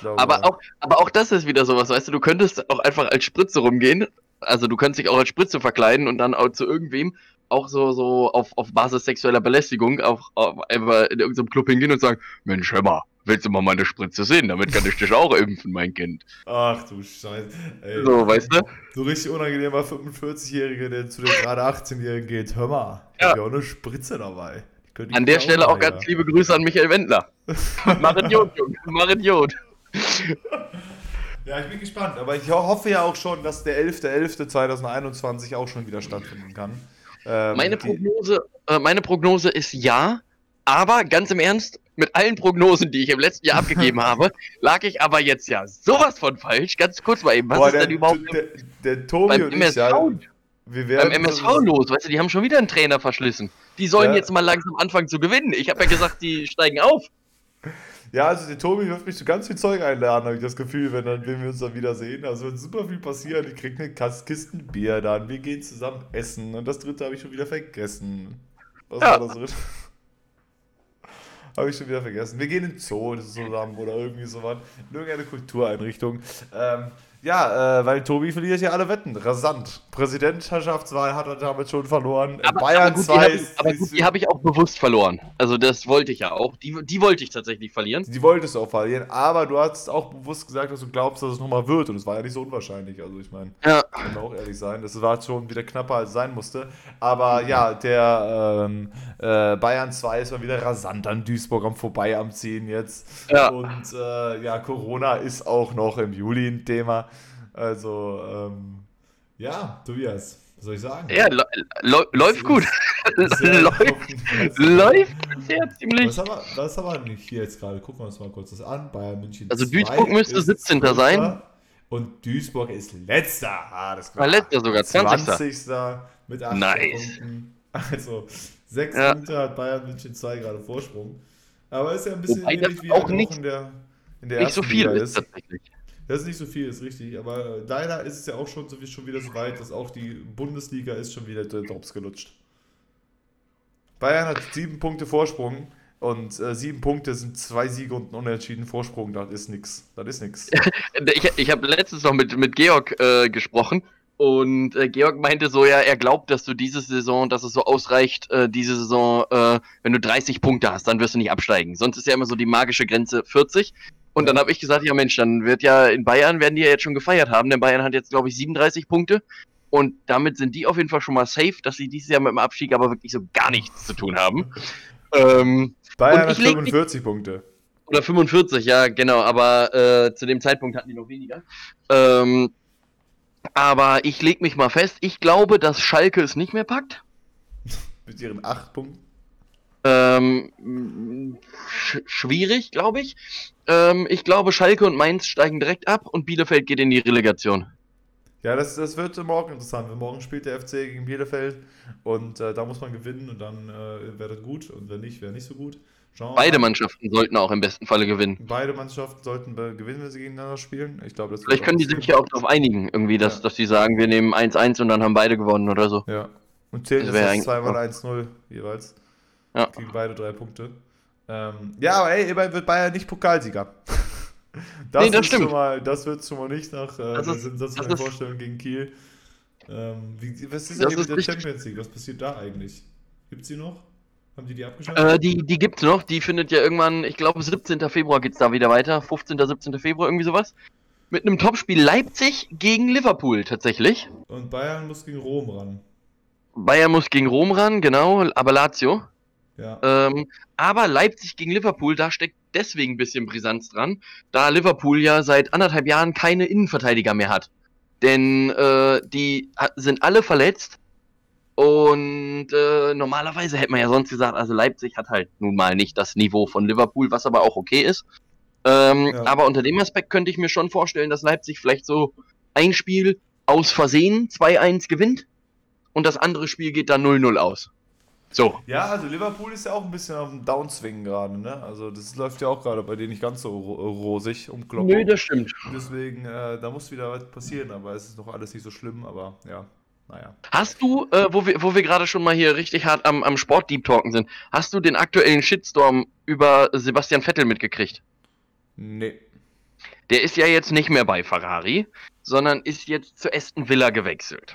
Glaube, aber, auch, aber auch das ist wieder sowas, weißt du, du könntest auch einfach als Spritze rumgehen. Also du könntest dich auch als Spritze verkleiden und dann auch zu irgendwem auch so, so auf, auf Basis sexueller Belästigung auch, auch einfach in irgendeinem Club hingehen und sagen, Mensch, hör mal, willst du mal meine Spritze sehen? Damit kann ich dich auch impfen, mein Kind. Ach du Scheiße. Ey, so, weißt du? So richtig unangenehmer 45-Jähriger, der zu den gerade 18-Jährigen geht. Hör mal, ich ja. habe ja auch eine Spritze dabei. An der Stelle auch ganz liebe Grüße an Michael Wendler. (laughs) mach Idiot, Junge, mach Idiot. Ja, ich bin gespannt, aber ich hoffe ja auch schon, dass der 11.11.2021 auch schon wieder stattfinden kann. Ähm, meine, Prognose, äh, meine Prognose ist ja, aber ganz im Ernst, mit allen Prognosen, die ich im letzten Jahr abgegeben (laughs) habe, lag ich aber jetzt ja sowas von falsch. Ganz kurz mal eben, was Boah, ist der, denn überhaupt der, der Tobi beim MSV, ja, beim MSV los? Weißt du, die haben schon wieder einen Trainer verschlissen. Die sollen ja. jetzt mal langsam anfangen zu gewinnen. Ich habe ja gesagt, die steigen auf. Ja, also der Tobi wird mich zu ganz viel Zeug einladen, habe ich das Gefühl, wenn, dann, wenn wir uns dann wieder sehen. Also wird super viel passieren. Ich kriege eine Kisten Bier dann. Wir gehen zusammen essen. Und das dritte habe ich schon wieder vergessen. Was ja. war das dritte? Habe ich schon wieder vergessen. Wir gehen in den Zoo zusammen oder irgendwie sowas. In irgendeine Kultureinrichtung. Ähm, ja, äh, weil Tobi verliert ja alle Wetten. Rasant. Präsidentschaftswahl hat er damit schon verloren. Aber, Bayern aber gut, 2 die ist, Aber gut, die habe ich auch bewusst verloren. Also das wollte ich ja auch. Die, die wollte ich tatsächlich verlieren. Die wolltest du auch verlieren. Aber du hast auch bewusst gesagt, dass du glaubst, dass es nochmal wird. Und es war ja nicht so unwahrscheinlich. Also ich meine, ja. kann auch ehrlich sein. Das war schon wieder knapper, als es sein musste. Aber ja, der ähm, äh, Bayern 2 ist mal wieder rasant an Duisburg am Vorbei am Ziehen jetzt. Ja. Und äh, ja, Corona ist auch noch im Juli ein Thema. Also, ähm, ja, Tobias, was soll ich sagen? Ja, läuft gut. (laughs) läuft, läuft sehr ziemlich. Was haben, wir, was haben wir denn hier jetzt gerade? Gucken wir uns mal kurz das an. Bayern München. Also Duisburg müsste 17. sein. Und Duisburg ist letzter. Ah, das war letzter sogar, 20. 20. mit 8 nice. Punkten. Also 6 ja. Punkte hat Bayern München 2 gerade Vorsprung. Aber ist ja ein bisschen Wobei ähnlich wie auch nicht, in der, in der nicht so viel Liga ist. Tatsächlich. Das ist nicht so viel, ist richtig. Aber leider ist es ja auch schon, so, schon wieder so weit, dass auch die Bundesliga ist schon wieder der Drops gelutscht. Bayern hat sieben Punkte Vorsprung und äh, sieben Punkte sind zwei Siege und ein Unentschieden Vorsprung. Das ist nix. Das ist nix. (laughs) ich ich habe letztens noch mit, mit Georg äh, gesprochen und äh, Georg meinte so, ja, er glaubt, dass du diese Saison, dass es so ausreicht, äh, diese Saison, äh, wenn du 30 Punkte hast, dann wirst du nicht absteigen. Sonst ist ja immer so die magische Grenze 40. Und dann habe ich gesagt, ja Mensch, dann wird ja in Bayern werden die ja jetzt schon gefeiert haben, denn Bayern hat jetzt, glaube ich, 37 Punkte. Und damit sind die auf jeden Fall schon mal safe, dass sie dieses Jahr mit dem Abstieg aber wirklich so gar nichts zu tun haben. Ähm, Bayern hat 45 mich, Punkte. Oder 45, ja, genau, aber äh, zu dem Zeitpunkt hatten die noch weniger. Ähm, Aber ich leg mich mal fest, ich glaube, dass Schalke es nicht mehr packt. (laughs) Mit ihren acht Punkten. Ähm, sch schwierig, glaube ich. Ähm, ich glaube, Schalke und Mainz steigen direkt ab und Bielefeld geht in die Relegation. Ja, das, das wird morgen interessant. Morgen spielt der FC gegen Bielefeld und äh, da muss man gewinnen und dann äh, wäre das gut und wenn nicht, wäre nicht so gut. Wir Beide mal. Mannschaften sollten auch im besten Falle gewinnen. Beide Mannschaften sollten gewinnen, wenn sie gegeneinander spielen. Ich glaube, das Vielleicht können die sich ja auch darauf einigen, irgendwie, dass, Ja. dass die sagen, wir nehmen 1-1 und dann haben beide gewonnen oder so. Ja. Und zählen Das wäre das eigentlich zweimal 1-0 jeweils. Ja. Gegen beide drei Punkte. Ähm, ja, aber ey, wird Bayern nicht Pokalsieger. (laughs) Das, Nee, das stimmt. Schon mal, das wird schon mal nicht nach äh, Das der sensationellen Vorstellung gegen Kiel. Ähm, wie, was ist eigentlich mit der. Champions League? Was passiert da eigentlich? Gibt's die noch? Haben die die Äh, abgeschaltet? die, die gibt's noch, die findet ja irgendwann, ich glaube 17. Februar geht's da wieder weiter, 15. 17. Februar, irgendwie sowas. Mit einem Topspiel Leipzig gegen Liverpool tatsächlich. Und Bayern muss gegen Rom ran. Bayern muss gegen Rom ran, genau, aber Lazio. Ja. Ähm, aber Leipzig gegen Liverpool, da steckt deswegen ein bisschen Brisanz dran, da Liverpool ja seit anderthalb Jahren keine Innenverteidiger mehr hat. Denn äh, die sind alle verletzt und äh, normalerweise hätte man ja sonst gesagt, also Leipzig hat halt nun mal nicht das Niveau von Liverpool, was aber auch okay ist. Ähm, Ja. Aber unter dem Aspekt könnte ich mir schon vorstellen, dass Leipzig vielleicht so ein Spiel aus Versehen 2-1 gewinnt und das andere Spiel geht dann 0-0 aus. So. Ja, also Liverpool ist ja auch ein bisschen auf dem Downswing gerade, ne? Also das läuft ja auch gerade bei denen nicht ganz so ro rosig um Kloppo. Nö, das stimmt. Deswegen, äh, da muss wieder was passieren, aber es ist noch alles nicht so schlimm, aber ja, naja. Hast du, äh, wo wir, wo wir gerade schon mal hier richtig hart am, am Sport Deep Talken sind, hast du den aktuellen Shitstorm über Sebastian Vettel mitgekriegt? Nee. Der ist ja jetzt nicht mehr bei Ferrari, sondern ist jetzt zu Aston Villa gewechselt.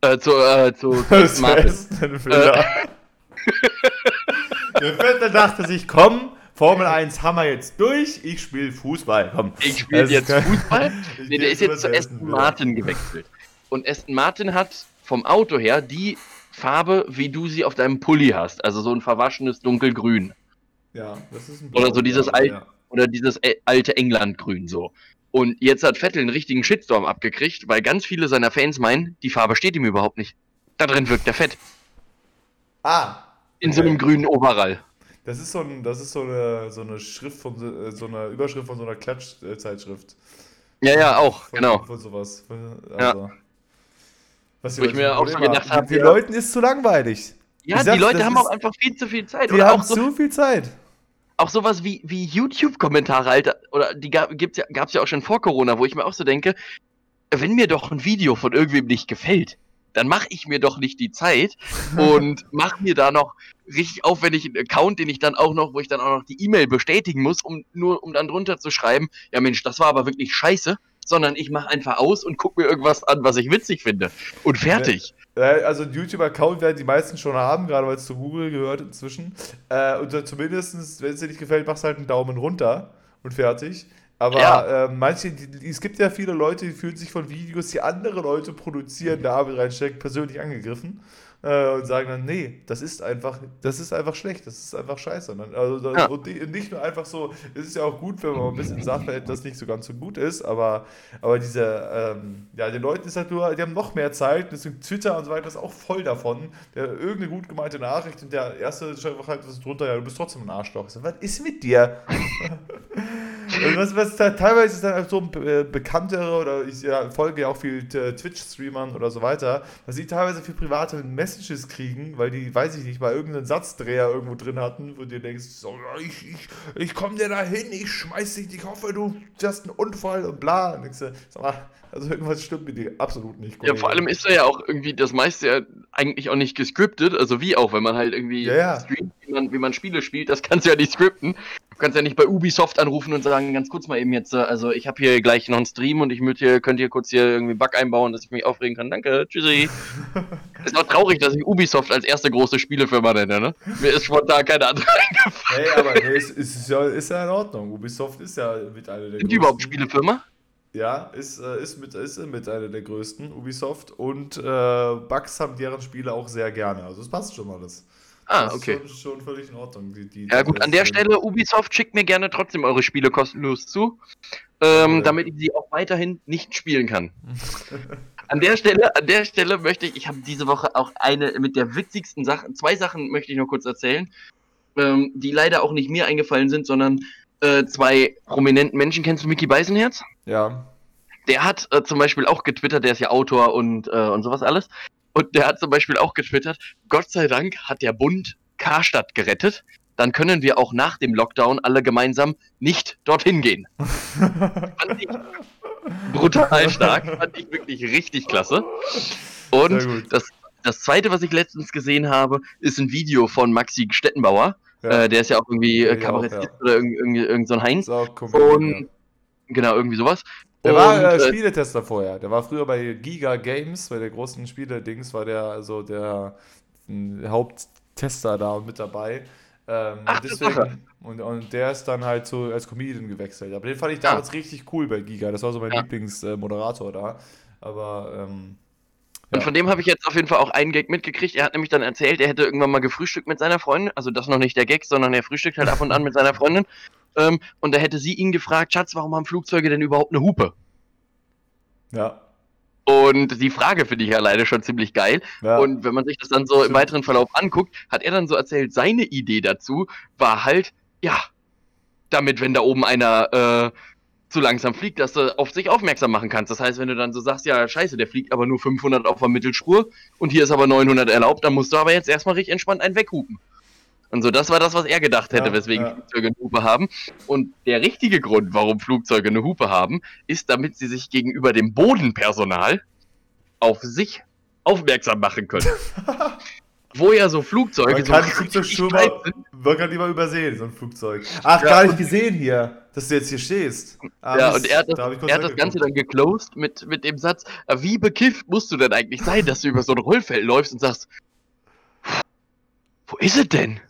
Äh, zu, äh, zu, (laughs) zu Aston Villa. (laughs) (laughs) Der Vettel dachte sich, komm, Formel 1 haben wir jetzt durch, ich spiele Fußball, komm. Ich spiele Das jetzt kann- Fußball. (laughs) Nee, der ist jetzt zu Aston. Martin gewechselt. Und Aston Martin hat vom Auto her die Farbe, wie du sie auf deinem Pulli hast. Also so ein verwaschenes dunkelgrün. Ja, das ist ein Oder so dieses Al- ja. Oder dieses alte Englandgrün so. Und jetzt hat Vettel einen richtigen Shitstorm abgekriegt, weil ganz viele seiner Fans meinen, die Farbe steht ihm überhaupt nicht. Da drin wirkt der Fett. Ah, In so einem grünen Overall. das ist so, ein, das ist so, eine, so eine Schrift von so, äh, einer Überschrift von so einer Klatschzeitschrift. Ja, ja, auch, Von, genau. Von sowas. Von, Ja. also. Was Wo ich mir auch so gedacht habe, Den ja. Leuten ist zu langweilig. Ja, Ich die Leute haben auch einfach viel zu viel Zeit. Die haben auch, so, zu viel Zeit. auch sowas wie, wie YouTube-Kommentare, Alter. Oder die gab, gibt's ja, gab's ja auch schon vor Corona, wo ich mir auch so denke, wenn mir doch ein Video von irgendwem nicht gefällt, dann mache ich mir doch nicht die Zeit (laughs) und mache mir da noch richtig aufwendig einen Account, den ich dann auch noch, wo ich dann auch noch die E-Mail bestätigen muss, um nur um dann drunter zu schreiben, ja Mensch, das war aber wirklich scheiße, sondern ich mache einfach aus und guck mir irgendwas an, was ich witzig finde. Und fertig. Also einen YouTube-Account werden die meisten schon haben, gerade weil es zu Google gehört inzwischen. Äh, und zumindest, wenn es dir nicht gefällt, machst du halt einen Daumen runter und fertig. Aber Ja. äh, manche, die, es gibt ja viele Leute, die fühlen sich von Videos, die andere Leute produzieren, da Arbeit reinstecken, persönlich angegriffen. Äh, und sagen dann, nee, das ist einfach, das ist einfach schlecht, das ist einfach scheiße. Und, dann, also, das, Ja. und nicht nur einfach so, es ist ja auch gut, wenn man ein bisschen sagt, das nicht so ganz so gut ist, aber, aber diese, ähm, ja, den Leuten ist halt nur, die haben noch mehr Zeit, deswegen Twitter und so weiter ist auch voll davon. Der irgendeine gut gemeinte Nachricht und der erste schreibt einfach halt was drunter, ja, du bist trotzdem ein Arschloch. Ich so, was ist mit dir? (laughs) Und was, was da, teilweise ist dann halt so äh, bekanntere oder ich ja, folge ja auch viel äh, Twitch-Streamern oder so weiter, dass sie teilweise für private Messages kriegen, weil die, weiß ich nicht, mal irgendeinen Satzdreher irgendwo drin hatten, wo du dir denkst, so, ich, ich, ich komme dir da hin, ich schmeiß dich, ich hoffe, du hast einen Unfall und bla. Und denkst sag mal, also irgendwas stimmt mit dir absolut nicht. Ja, vor allem ist da ja auch irgendwie das meiste ja eigentlich auch nicht gescriptet, also wie auch, wenn man halt irgendwie Ja, ja. streamt, wie man, wie man Spiele spielt, das kannst du ja nicht scripten. Du kannst ja nicht bei Ubisoft anrufen und sagen, ganz kurz mal eben jetzt, äh, also ich habe hier gleich noch einen Stream und ich möchte hier, könnt ihr kurz hier irgendwie einen Bug einbauen, dass ich mich aufregen kann. Danke, tschüssi. (laughs) ist auch traurig, dass ich Ubisoft als erste große Spielefirma nenne, ne? Mir ist spontan keine andere (laughs) eingefallen. Hey, aber es, es ist, ja, ist ja in Ordnung. Ubisoft ist ja mit einer der Sind die überhaupt größten- Spielefirma? Ja, ist, äh, ist, mit, ist mit einer der größten, Ubisoft. Und äh, Bugs haben deren Spiele auch sehr gerne. Also es passt schon alles. Ah, das okay. ist schon, schon völlig in Ordnung. Die, die, Ja gut, an der das- Stelle, Ubisoft, schickt mir gerne trotzdem eure Spiele kostenlos zu, ähm, Ja. damit ich sie auch weiterhin nicht spielen kann. (laughs) An der Stelle, an der Stelle möchte ich, ich habe diese Woche auch eine mit der witzigsten Sachen, zwei Sachen möchte ich noch kurz erzählen, ähm, die leider auch nicht mir eingefallen sind, sondern äh, zwei prominenten Menschen. Kennst du Mickey Beisenherz? Ja. Der hat äh, zum Beispiel auch getwittert, der ist ja Autor und, äh, und sowas alles. Und der hat zum Beispiel auch getwittert, Gott sei Dank hat der Bund Karstadt gerettet. Dann können wir auch nach dem Lockdown alle gemeinsam nicht dorthin gehen. Fand ich brutal (laughs) stark, fand ich wirklich richtig klasse. Und das, das zweite, was ich letztens gesehen habe, ist ein Video von Maxi Stettenbauer. Ja. Äh, der ist ja auch irgendwie äh, Kabarettist ja. oder irgend, irgend, irgend so ein Heinz. Und ja. genau, irgendwie sowas. Der war Und, äh, äh, Spieletester vorher. Der war früher bei Giga Games, bei der großen Spiele-Dings, war der also der m, Haupttester da und mit dabei. Ähm, Ach, und, Tatsache. und, und der ist dann halt so als Comedian gewechselt. Aber den fand ich damals richtig cool bei Giga. Das war so mein Ja. Lieblingsmoderator da. Aber ähm, Und Ja. von dem habe ich jetzt auf jeden Fall auch einen Gag mitgekriegt. Er hat nämlich dann erzählt, er hätte irgendwann mal gefrühstückt mit seiner Freundin. Also das noch nicht der Gag, sondern er frühstückt halt ab und an mit seiner Freundin. Ähm, und da hätte sie ihn gefragt, Schatz, warum haben Flugzeuge denn überhaupt eine Hupe? ja. Und die Frage finde ich ja leider schon ziemlich geil. ja. Und wenn man sich das dann so im weiteren Verlauf anguckt, hat er dann so erzählt, seine Idee dazu war halt, ja, damit, wenn da oben einer äh, zu langsam fliegt, dass du auf sich aufmerksam machen kannst. Das heißt, wenn du dann so sagst, ja, scheiße, der fliegt aber nur 500 auf der Mittelspur und hier ist aber 900 erlaubt, dann musst du aber jetzt erstmal richtig entspannt einen weghupen. Und so, das war das, was er gedacht hätte, Ja, weswegen ja. Flugzeuge eine Hupe haben. Und der richtige Grund, warum Flugzeuge eine Hupe haben, ist, damit sie sich gegenüber dem Bodenpersonal auf sich aufmerksam machen können. (laughs) Wo ja so Flugzeuge Man so kann Flugzeugschirme, breit sind. man kann die mal übersehen, so ein Flugzeug. Ach, Ja, gar nicht gesehen hier, dass du jetzt hier stehst. Ah, Ja, und er hat das, da er hat das Ganze dann geclosed mit, mit dem Satz, "Aber wie bekifft musst du denn eigentlich sein, dass du über so ein Rollfeld läufst und sagst, wo ist es denn?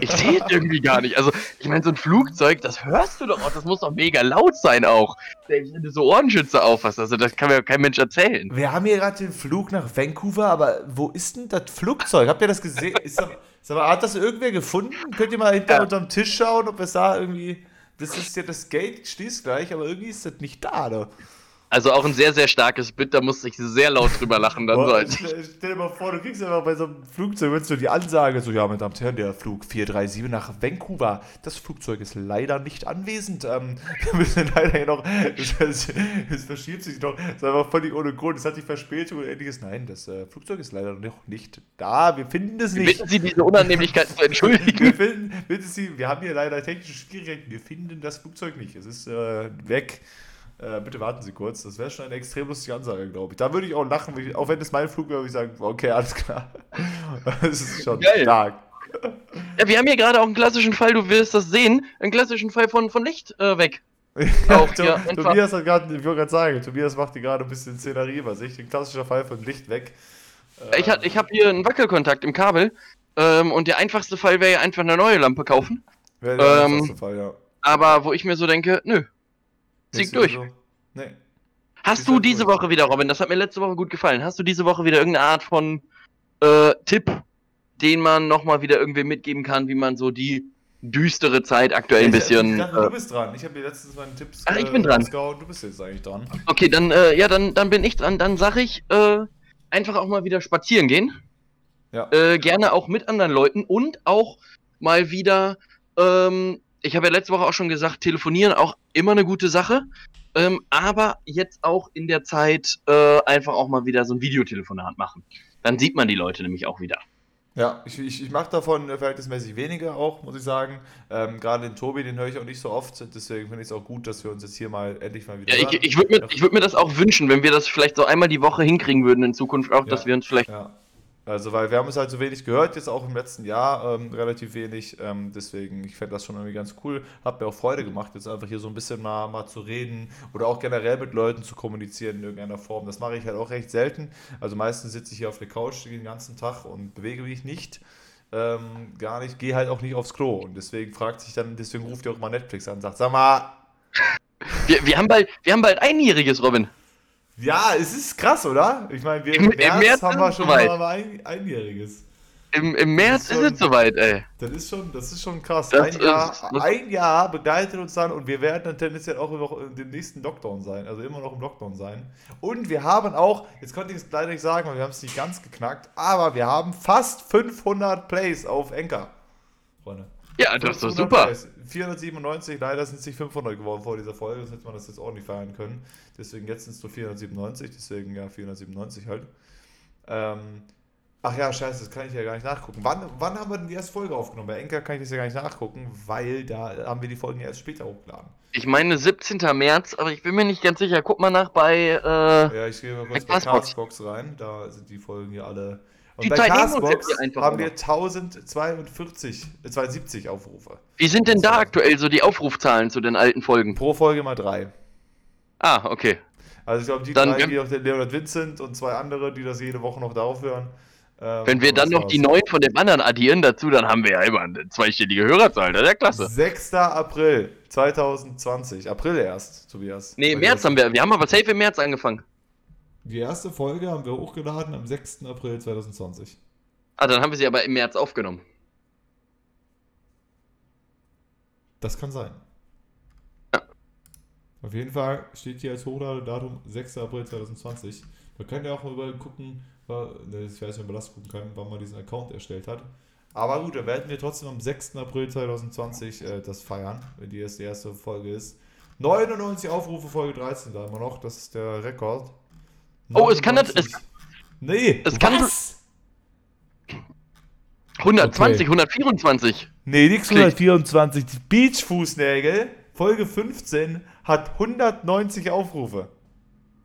Ich sehe es irgendwie gar nicht. Also, ich meine, so ein Flugzeug, das hörst du doch auch, das muss doch mega laut sein auch. Selbst Wenn du so Ohrenschützer aufhast, also das kann mir kein Mensch erzählen. Wir haben hier gerade den Flug nach Vancouver, aber wo ist denn das Flugzeug? Habt ihr das gesehen? (laughs) Ist das, sag mal, hat das irgendwer gefunden? Könnt ihr mal hinter Ja. unterm Tisch schauen, ob es da irgendwie. Das ist ja das Gate, schließt gleich, aber irgendwie ist das nicht da, oder? Also auch ein sehr, sehr starkes Bit, da musste ich sehr laut drüber lachen dann. Boah, stell, stell dir mal vor, du kriegst einfach bei so einem Flugzeug, wenn du die Ansage, so, ja, meine Damen und Herren, der Flug 437 nach Vancouver, das Flugzeug ist leider nicht anwesend. Ähm, (laughs) wir müssen leider hier noch, es, es verschiebt sich noch, das ist einfach völlig ohne Grund, es hat die Verspätung und ähnliches. Nein, das äh, Flugzeug ist leider noch nicht da, wir finden es nicht. Bitten Sie diese Unannehmlichkeiten zu entschuldigen. Wir finden, bitte Sie, wir haben hier leider technische Schwierigkeiten, wir finden das Flugzeug nicht, es ist äh, weg. Äh, bitte warten Sie kurz, das wäre schon eine extrem lustige Ansage, glaube ich. Da würde ich auch lachen, wenn ich, auch wenn es mein Flug wäre, würde ich sagen, okay, alles klar. (laughs) Das ist schon Geil. stark. Ja, wir haben hier gerade auch einen klassischen Fall, du wirst das sehen, einen klassischen Fall von, von Licht äh, weg. (laughs) Ja, Auch einfach- Tobias hat gerade, ich wollte gerade sagen, Tobias macht hier gerade ein bisschen Szenerie über sich. Ein klassischer Fall von Licht weg. Äh, Ich, hat- ich habe hier einen Wackelkontakt im Kabel ähm, und der einfachste Fall wäre ja einfach eine neue Lampe kaufen. wäre der ähm, einfachste Fall, ja. Aber wo ich mir so denke, nö. Zieh durch. So. Nee. Hast du halt diese durch. Woche wieder, Robin, das hat mir letzte Woche gut gefallen, hast du diese Woche wieder irgendeine Art von äh, Tipp, den man nochmal wieder irgendwie mitgeben kann, wie man so die düstere Zeit aktuell ein bisschen... Ich dachte, Äh, du bist dran. Ich habe dir letztens meine Tipps Ach, ich bin dran. rausgehauen. Du bist jetzt eigentlich dran. okay, dann, äh, ja, dann, dann bin ich dran. Dann sag ich, äh, einfach auch mal wieder spazieren gehen. Ja. Äh, gerne auch mit anderen Leuten und auch mal wieder, ähm, ich habe ja letzte Woche auch schon gesagt, telefonieren auch immer eine gute Sache. Ähm, aber jetzt auch in der Zeit äh, einfach auch mal wieder so ein Videotelefonat machen. Dann sieht man die Leute nämlich auch wieder. Ja, ich, ich, ich mache davon äh, verhältnismäßig weniger auch, muss ich sagen. Ähm, Gerade den Tobi, den höre ich auch nicht so oft. Deswegen finde ich es auch gut, dass wir uns jetzt hier mal endlich mal wieder Ja, ich ich würde mir, ich würd mir das auch wünschen, wenn wir das vielleicht so einmal die Woche hinkriegen würden in Zukunft auch, dass Ja. wir uns vielleicht. Ja. Also, weil wir haben es halt so wenig gehört, jetzt auch im letzten Jahr ähm, relativ wenig. Ähm, deswegen, ich fände das schon irgendwie ganz cool. Hat mir auch Freude gemacht, jetzt einfach hier so ein bisschen mal, mal zu reden oder auch generell mit Leuten zu kommunizieren in irgendeiner Form. Das mache ich halt auch recht selten. Also meistens sitze ich hier auf der Couch den ganzen Tag und bewege mich nicht. Ähm, gar nicht, gehe halt auch nicht aufs Klo. Und deswegen fragt sich dann, deswegen ruft ihr auch mal Netflix an und sagt, sag mal, Wir, wir, haben bald, wir haben bald einjähriges, Robin. Ja, es ist krass, oder? Ich meine, wir Im- im im März März haben ist wir schon mal ein, Einjähriges. Im, im März ist ist, schon- es soweit, ey. Das ist schon, das ist schon krass. Das ein, ist- Jahr, das- ein Jahr begleitet uns dann und wir werden dann tendenziell auch noch in dem nächsten Lockdown sein, also immer noch im Lockdown sein. Und wir haben auch, jetzt konnte ich es leider nicht sagen, weil wir haben es nicht ganz geknackt, aber wir haben fast 500 Plays auf Enker. Freunde. Ja, das ist doch 500 super. Plays. 497, leider sind es nicht 500 geworden vor dieser Folge, sonst hätte man das jetzt auch nicht feiern können. Deswegen jetzt sind es nur 497, deswegen ja 497 halt. Ähm, ach ja, scheiße, das kann ich ja gar nicht nachgucken. Wann, wann haben wir denn die erste Folge aufgenommen? Bei Enker kann ich das ja gar nicht nachgucken, weil da haben wir die Folgen ja erst später hochgeladen. Ich meine 17. März, aber ich bin mir nicht ganz sicher. Guck mal nach bei. Äh, Ja, ich gehe mal kurz Bei Castbox. Rein, da sind die Folgen hier alle. Und Die bei Castbox haben wir noch. 1042, äh, 72 Aufrufe. wie sind denn da aktuell so die Aufrufzahlen zu den alten Folgen? Pro Folge mal drei. Ah, okay. Also ich glaube, die Dann- drei, die auch der Leonard Vincent und zwei andere, die das jede Woche noch darauf hören. Ähm, Wenn wir dann noch die neun von dem anderen addieren dazu, dann haben wir ja immer eine zweistellige Hörerzahl. Das ist ja klasse. 6. April 2020. April erst, Tobias. Nee, im März haben wir. Wir haben aber safe im März angefangen. Die erste Folge haben wir hochgeladen am 6. April 2020. Ah, dann haben wir sie aber im März aufgenommen. Das kann sein. Ja. Auf jeden Fall steht hier als Hochladedatum 6. April 2020. Da könnt ihr auch mal überall gucken, ne, ich weiß nicht, ob man das gucken kann, wann man diesen Account erstellt hat. Aber gut, da werden wir trotzdem am 6. April 2020 äh, das feiern, wenn die erste, erste Folge ist. 99 Aufrufe, Folge 13 da immer noch, das ist der Rekord. Oh, es kann das- 99. Nee, es kann- was? 120, Okay. 124. Nee, nix Klick. 124. Die Beachfußnägel, Folge 15, hat 190 Aufrufe.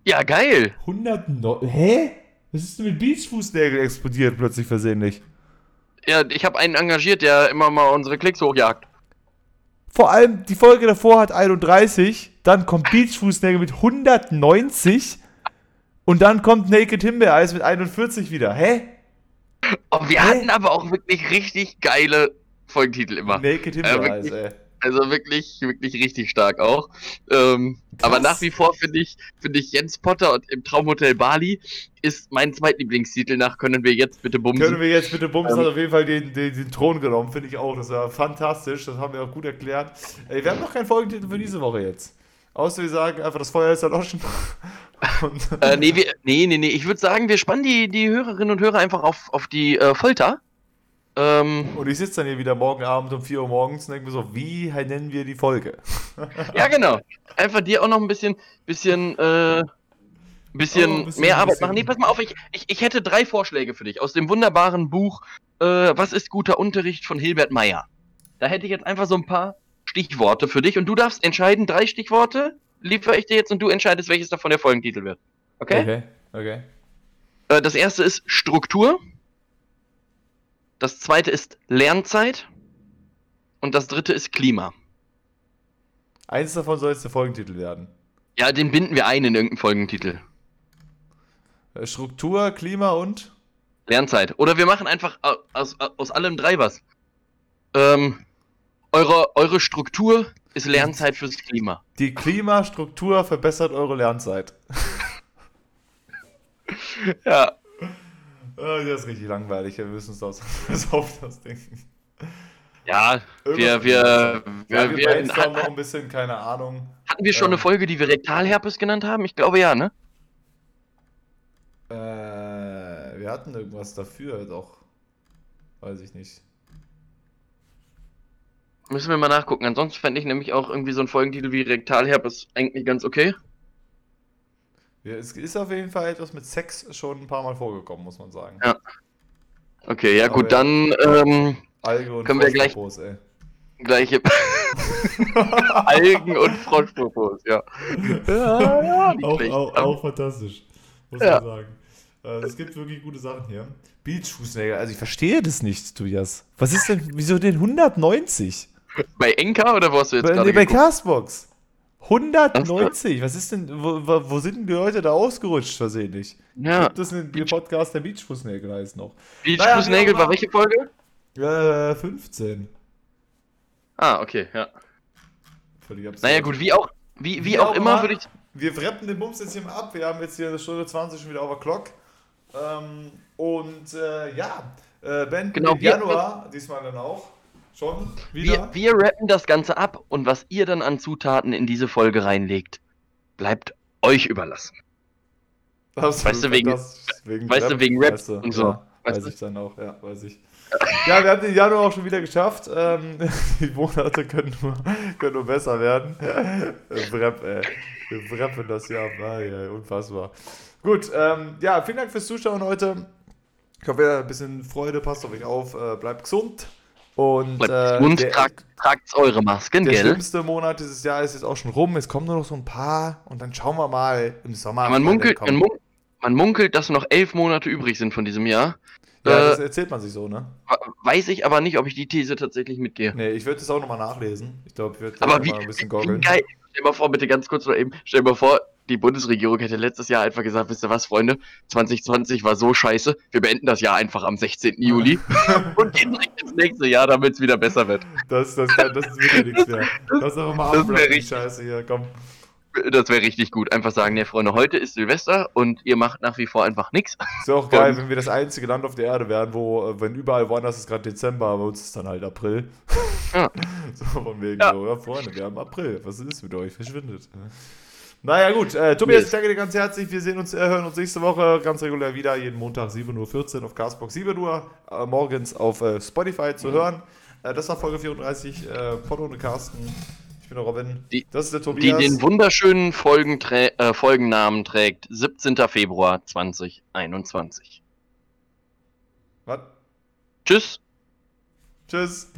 Ja, geil. 109. Hä? Was ist denn mit Beachfußnägel explodiert plötzlich versehentlich? Ja, ich habe einen engagiert, der immer mal unsere Klicks hochjagt. Vor allem die Folge davor hat 31, dann kommt Beachfußnägel mit 190 und dann kommt Naked Himbeereis mit 41 wieder. Hä? Oh, wir Hä? hatten aber auch wirklich richtig geile Folgentitel immer. Naked Himbeereis, wirklich? ey. Also wirklich, wirklich richtig stark auch. Ähm, aber nach wie vor finde ich, finde ich Jens Potter und im Traumhotel Bali ist mein zweitlieblingstitel nach Können wir jetzt bitte bumsen. Können wir jetzt bitte Bums Ähm. hat auf jeden Fall den, den, den Thron genommen, finde ich auch. Das war fantastisch, das haben wir auch gut erklärt. Ey, wir haben noch keinen Folgentitel für diese Woche jetzt. Außer wir sagen einfach, das Feuer ist erloschen. Und, (laughs) äh, nee, wir, nee, nee, nee. Ich würde sagen, wir spannen die, die Hörerinnen und Hörer einfach auf, auf die äh, Folter. Ähm, und ich sitze dann hier wieder morgen Abend um 4 Uhr morgens und denke mir so, wie nennen wir die Folge? (laughs) ja, genau. Einfach dir auch noch ein bisschen, bisschen, äh, bisschen, Oh, ein bisschen- mehr Arbeit bisschen- machen. Nee, pass mal auf, ich, ich, ich hätte drei Vorschläge für dich aus dem wunderbaren Buch äh, Was ist guter Unterricht von Hilbert Meyer. Da hätte ich jetzt einfach so ein paar Stichworte für dich und du darfst entscheiden, drei Stichworte liefere ich dir jetzt und du entscheidest, welches davon der Folgentitel wird. Okay? Okay. okay. Äh, das erste ist Struktur. Das zweite ist Lernzeit. Und das dritte ist Klima. Eins davon soll jetzt der Folgentitel werden. Ja, den binden wir ein in irgendeinen Folgentitel. Äh, Struktur, Klima und? Lernzeit. Oder wir machen einfach au- aus, aus allem drei was. Ähm, eure, eure Struktur ist Lernzeit fürs Klima. Die Klimastruktur verbessert eure Lernzeit. (laughs) Ja. Äh, das ist richtig langweilig, wir müssen uns das, (laughs) auf das denken. Ja, wir, wir, wir, wir noch (laughs) ein bisschen, keine Ahnung. hatten wir schon ähm, eine Folge, die wir Rektalherpes genannt haben? Ich glaube ja, ne? Äh, wir hatten irgendwas dafür, doch. Weiß ich nicht. Müssen wir mal nachgucken. Ansonsten fände ich nämlich auch irgendwie so einen Folgentitel wie Rektalherpes eigentlich ganz okay. Ja, es ist auf jeden Fall etwas mit Sex schon ein paar Mal vorgekommen, muss man sagen. Ja. Okay, ja Aber gut, dann ähm, Können wir gleich- ey. gleiche (laughs) Algen und Froschpropos, ja. Ja, ja, auch, schlecht. auch, auch fantastisch, muss Ja. man sagen. Äh, Es gibt wirklich gute Sachen hier. Beachfußnägel, also ich verstehe das nicht, Tobias. Was ist denn, wieso denn 190? Bei Enka oder wo hast du jetzt Bei, gerade nee, bei? Castbox. 190, was ist denn, wo, wo, sind denn die Leute da ausgerutscht versehentlich? Ja, Gibt es einen Podcast, der Beachfußnägel heißt noch? Beachfußnägel war welche Folge? Äh, 15. Ah, okay, ja. Völlig absurd. Naja gut, wie auch, wie, wie, Wie auch auch immer würde ich. Wir rappen den Bums jetzt hier mal ab. Wir haben jetzt hier eine Stunde 20 schon wieder over Clock. Ähm, und äh, ja, Äh, Band Genau, Januar, diesmal dann auch. Schon Wir, wieder. wir rappen das Ganze ab und was ihr dann an Zutaten in diese Folge reinlegt, bleibt euch überlassen. Das weißt du, wegen- das, wegen weißt du, Rap, wegen Rap weißt du, und so. Ja, weiß du? ich dann auch, ja, weiß ich. Ja, wir haben den Januar auch schon wieder geschafft. Ähm, (laughs) die Monate können nur, können nur besser werden. Äh, Rap, ey. Wir rappen das Jahr. Ah, ja, unfassbar. Gut, ähm, ja, vielen Dank fürs Zuschauen heute. Ich hoffe, ihr habt ein bisschen Freude, passt auf euch auf, äh, bleibt gesund. Und äh, gesund, der, tragt, tragt eure Masken, der gell? schlimmste Monat dieses Jahr ist jetzt auch schon rum. Es kommen nur noch so ein paar und dann schauen wir mal im Sommer. Man munkelt, der man, mun man munkelt, dass noch elf Monate übrig sind von diesem Jahr. Ja, äh, das erzählt man sich so, ne? Weiß ich aber nicht, ob ich die These tatsächlich mitgehe. Nee, ich würde das auch nochmal nachlesen. Ich glaube, ich würde mal ein bisschen goggeln. geil. Stell dir mal vor, bitte ganz kurz noch eben. Stell dir mal vor, die Bundesregierung hätte letztes Jahr einfach gesagt, wisst ihr was, Freunde? 2020 war so scheiße. Wir beenden das Jahr einfach am 16. Juli (laughs) und gehen direkt ins nächste Jahr, damit es wieder besser wird. Das, das, das wird ja nichts mehr. (laughs) Lass einfach mal das richtig- Scheiße hier, komm. Das wäre richtig gut. Einfach sagen, ne Freunde, heute ist Silvester und ihr macht nach wie vor einfach nichts. Ist ja auch geil, wenn wir das einzige Land auf der Erde wären, wo, äh, wenn überall woanders ist gerade Dezember, aber uns ist dann halt April. Ja. (laughs) so von wegen Ja. so, ja Freunde, wir haben April. Was ist mit euch? Verschwindet. Naja gut, äh, Tobias, Yes. ich danke dir ganz herzlich. Wir sehen uns, äh, hören uns nächste Woche ganz regulär wieder, jeden Montag 7.14 Uhr auf Castbox, 7 Uhr äh, morgens auf äh, Spotify zu hören. Äh, das war Folge 34 äh, von ohne Carsten. Ich bin der Robin. Die- das ist der Die Tobias. den wunderschönen Folgenträ Folgennamen trägt 17. Februar 2021. Was? Tschüss. Tschüss.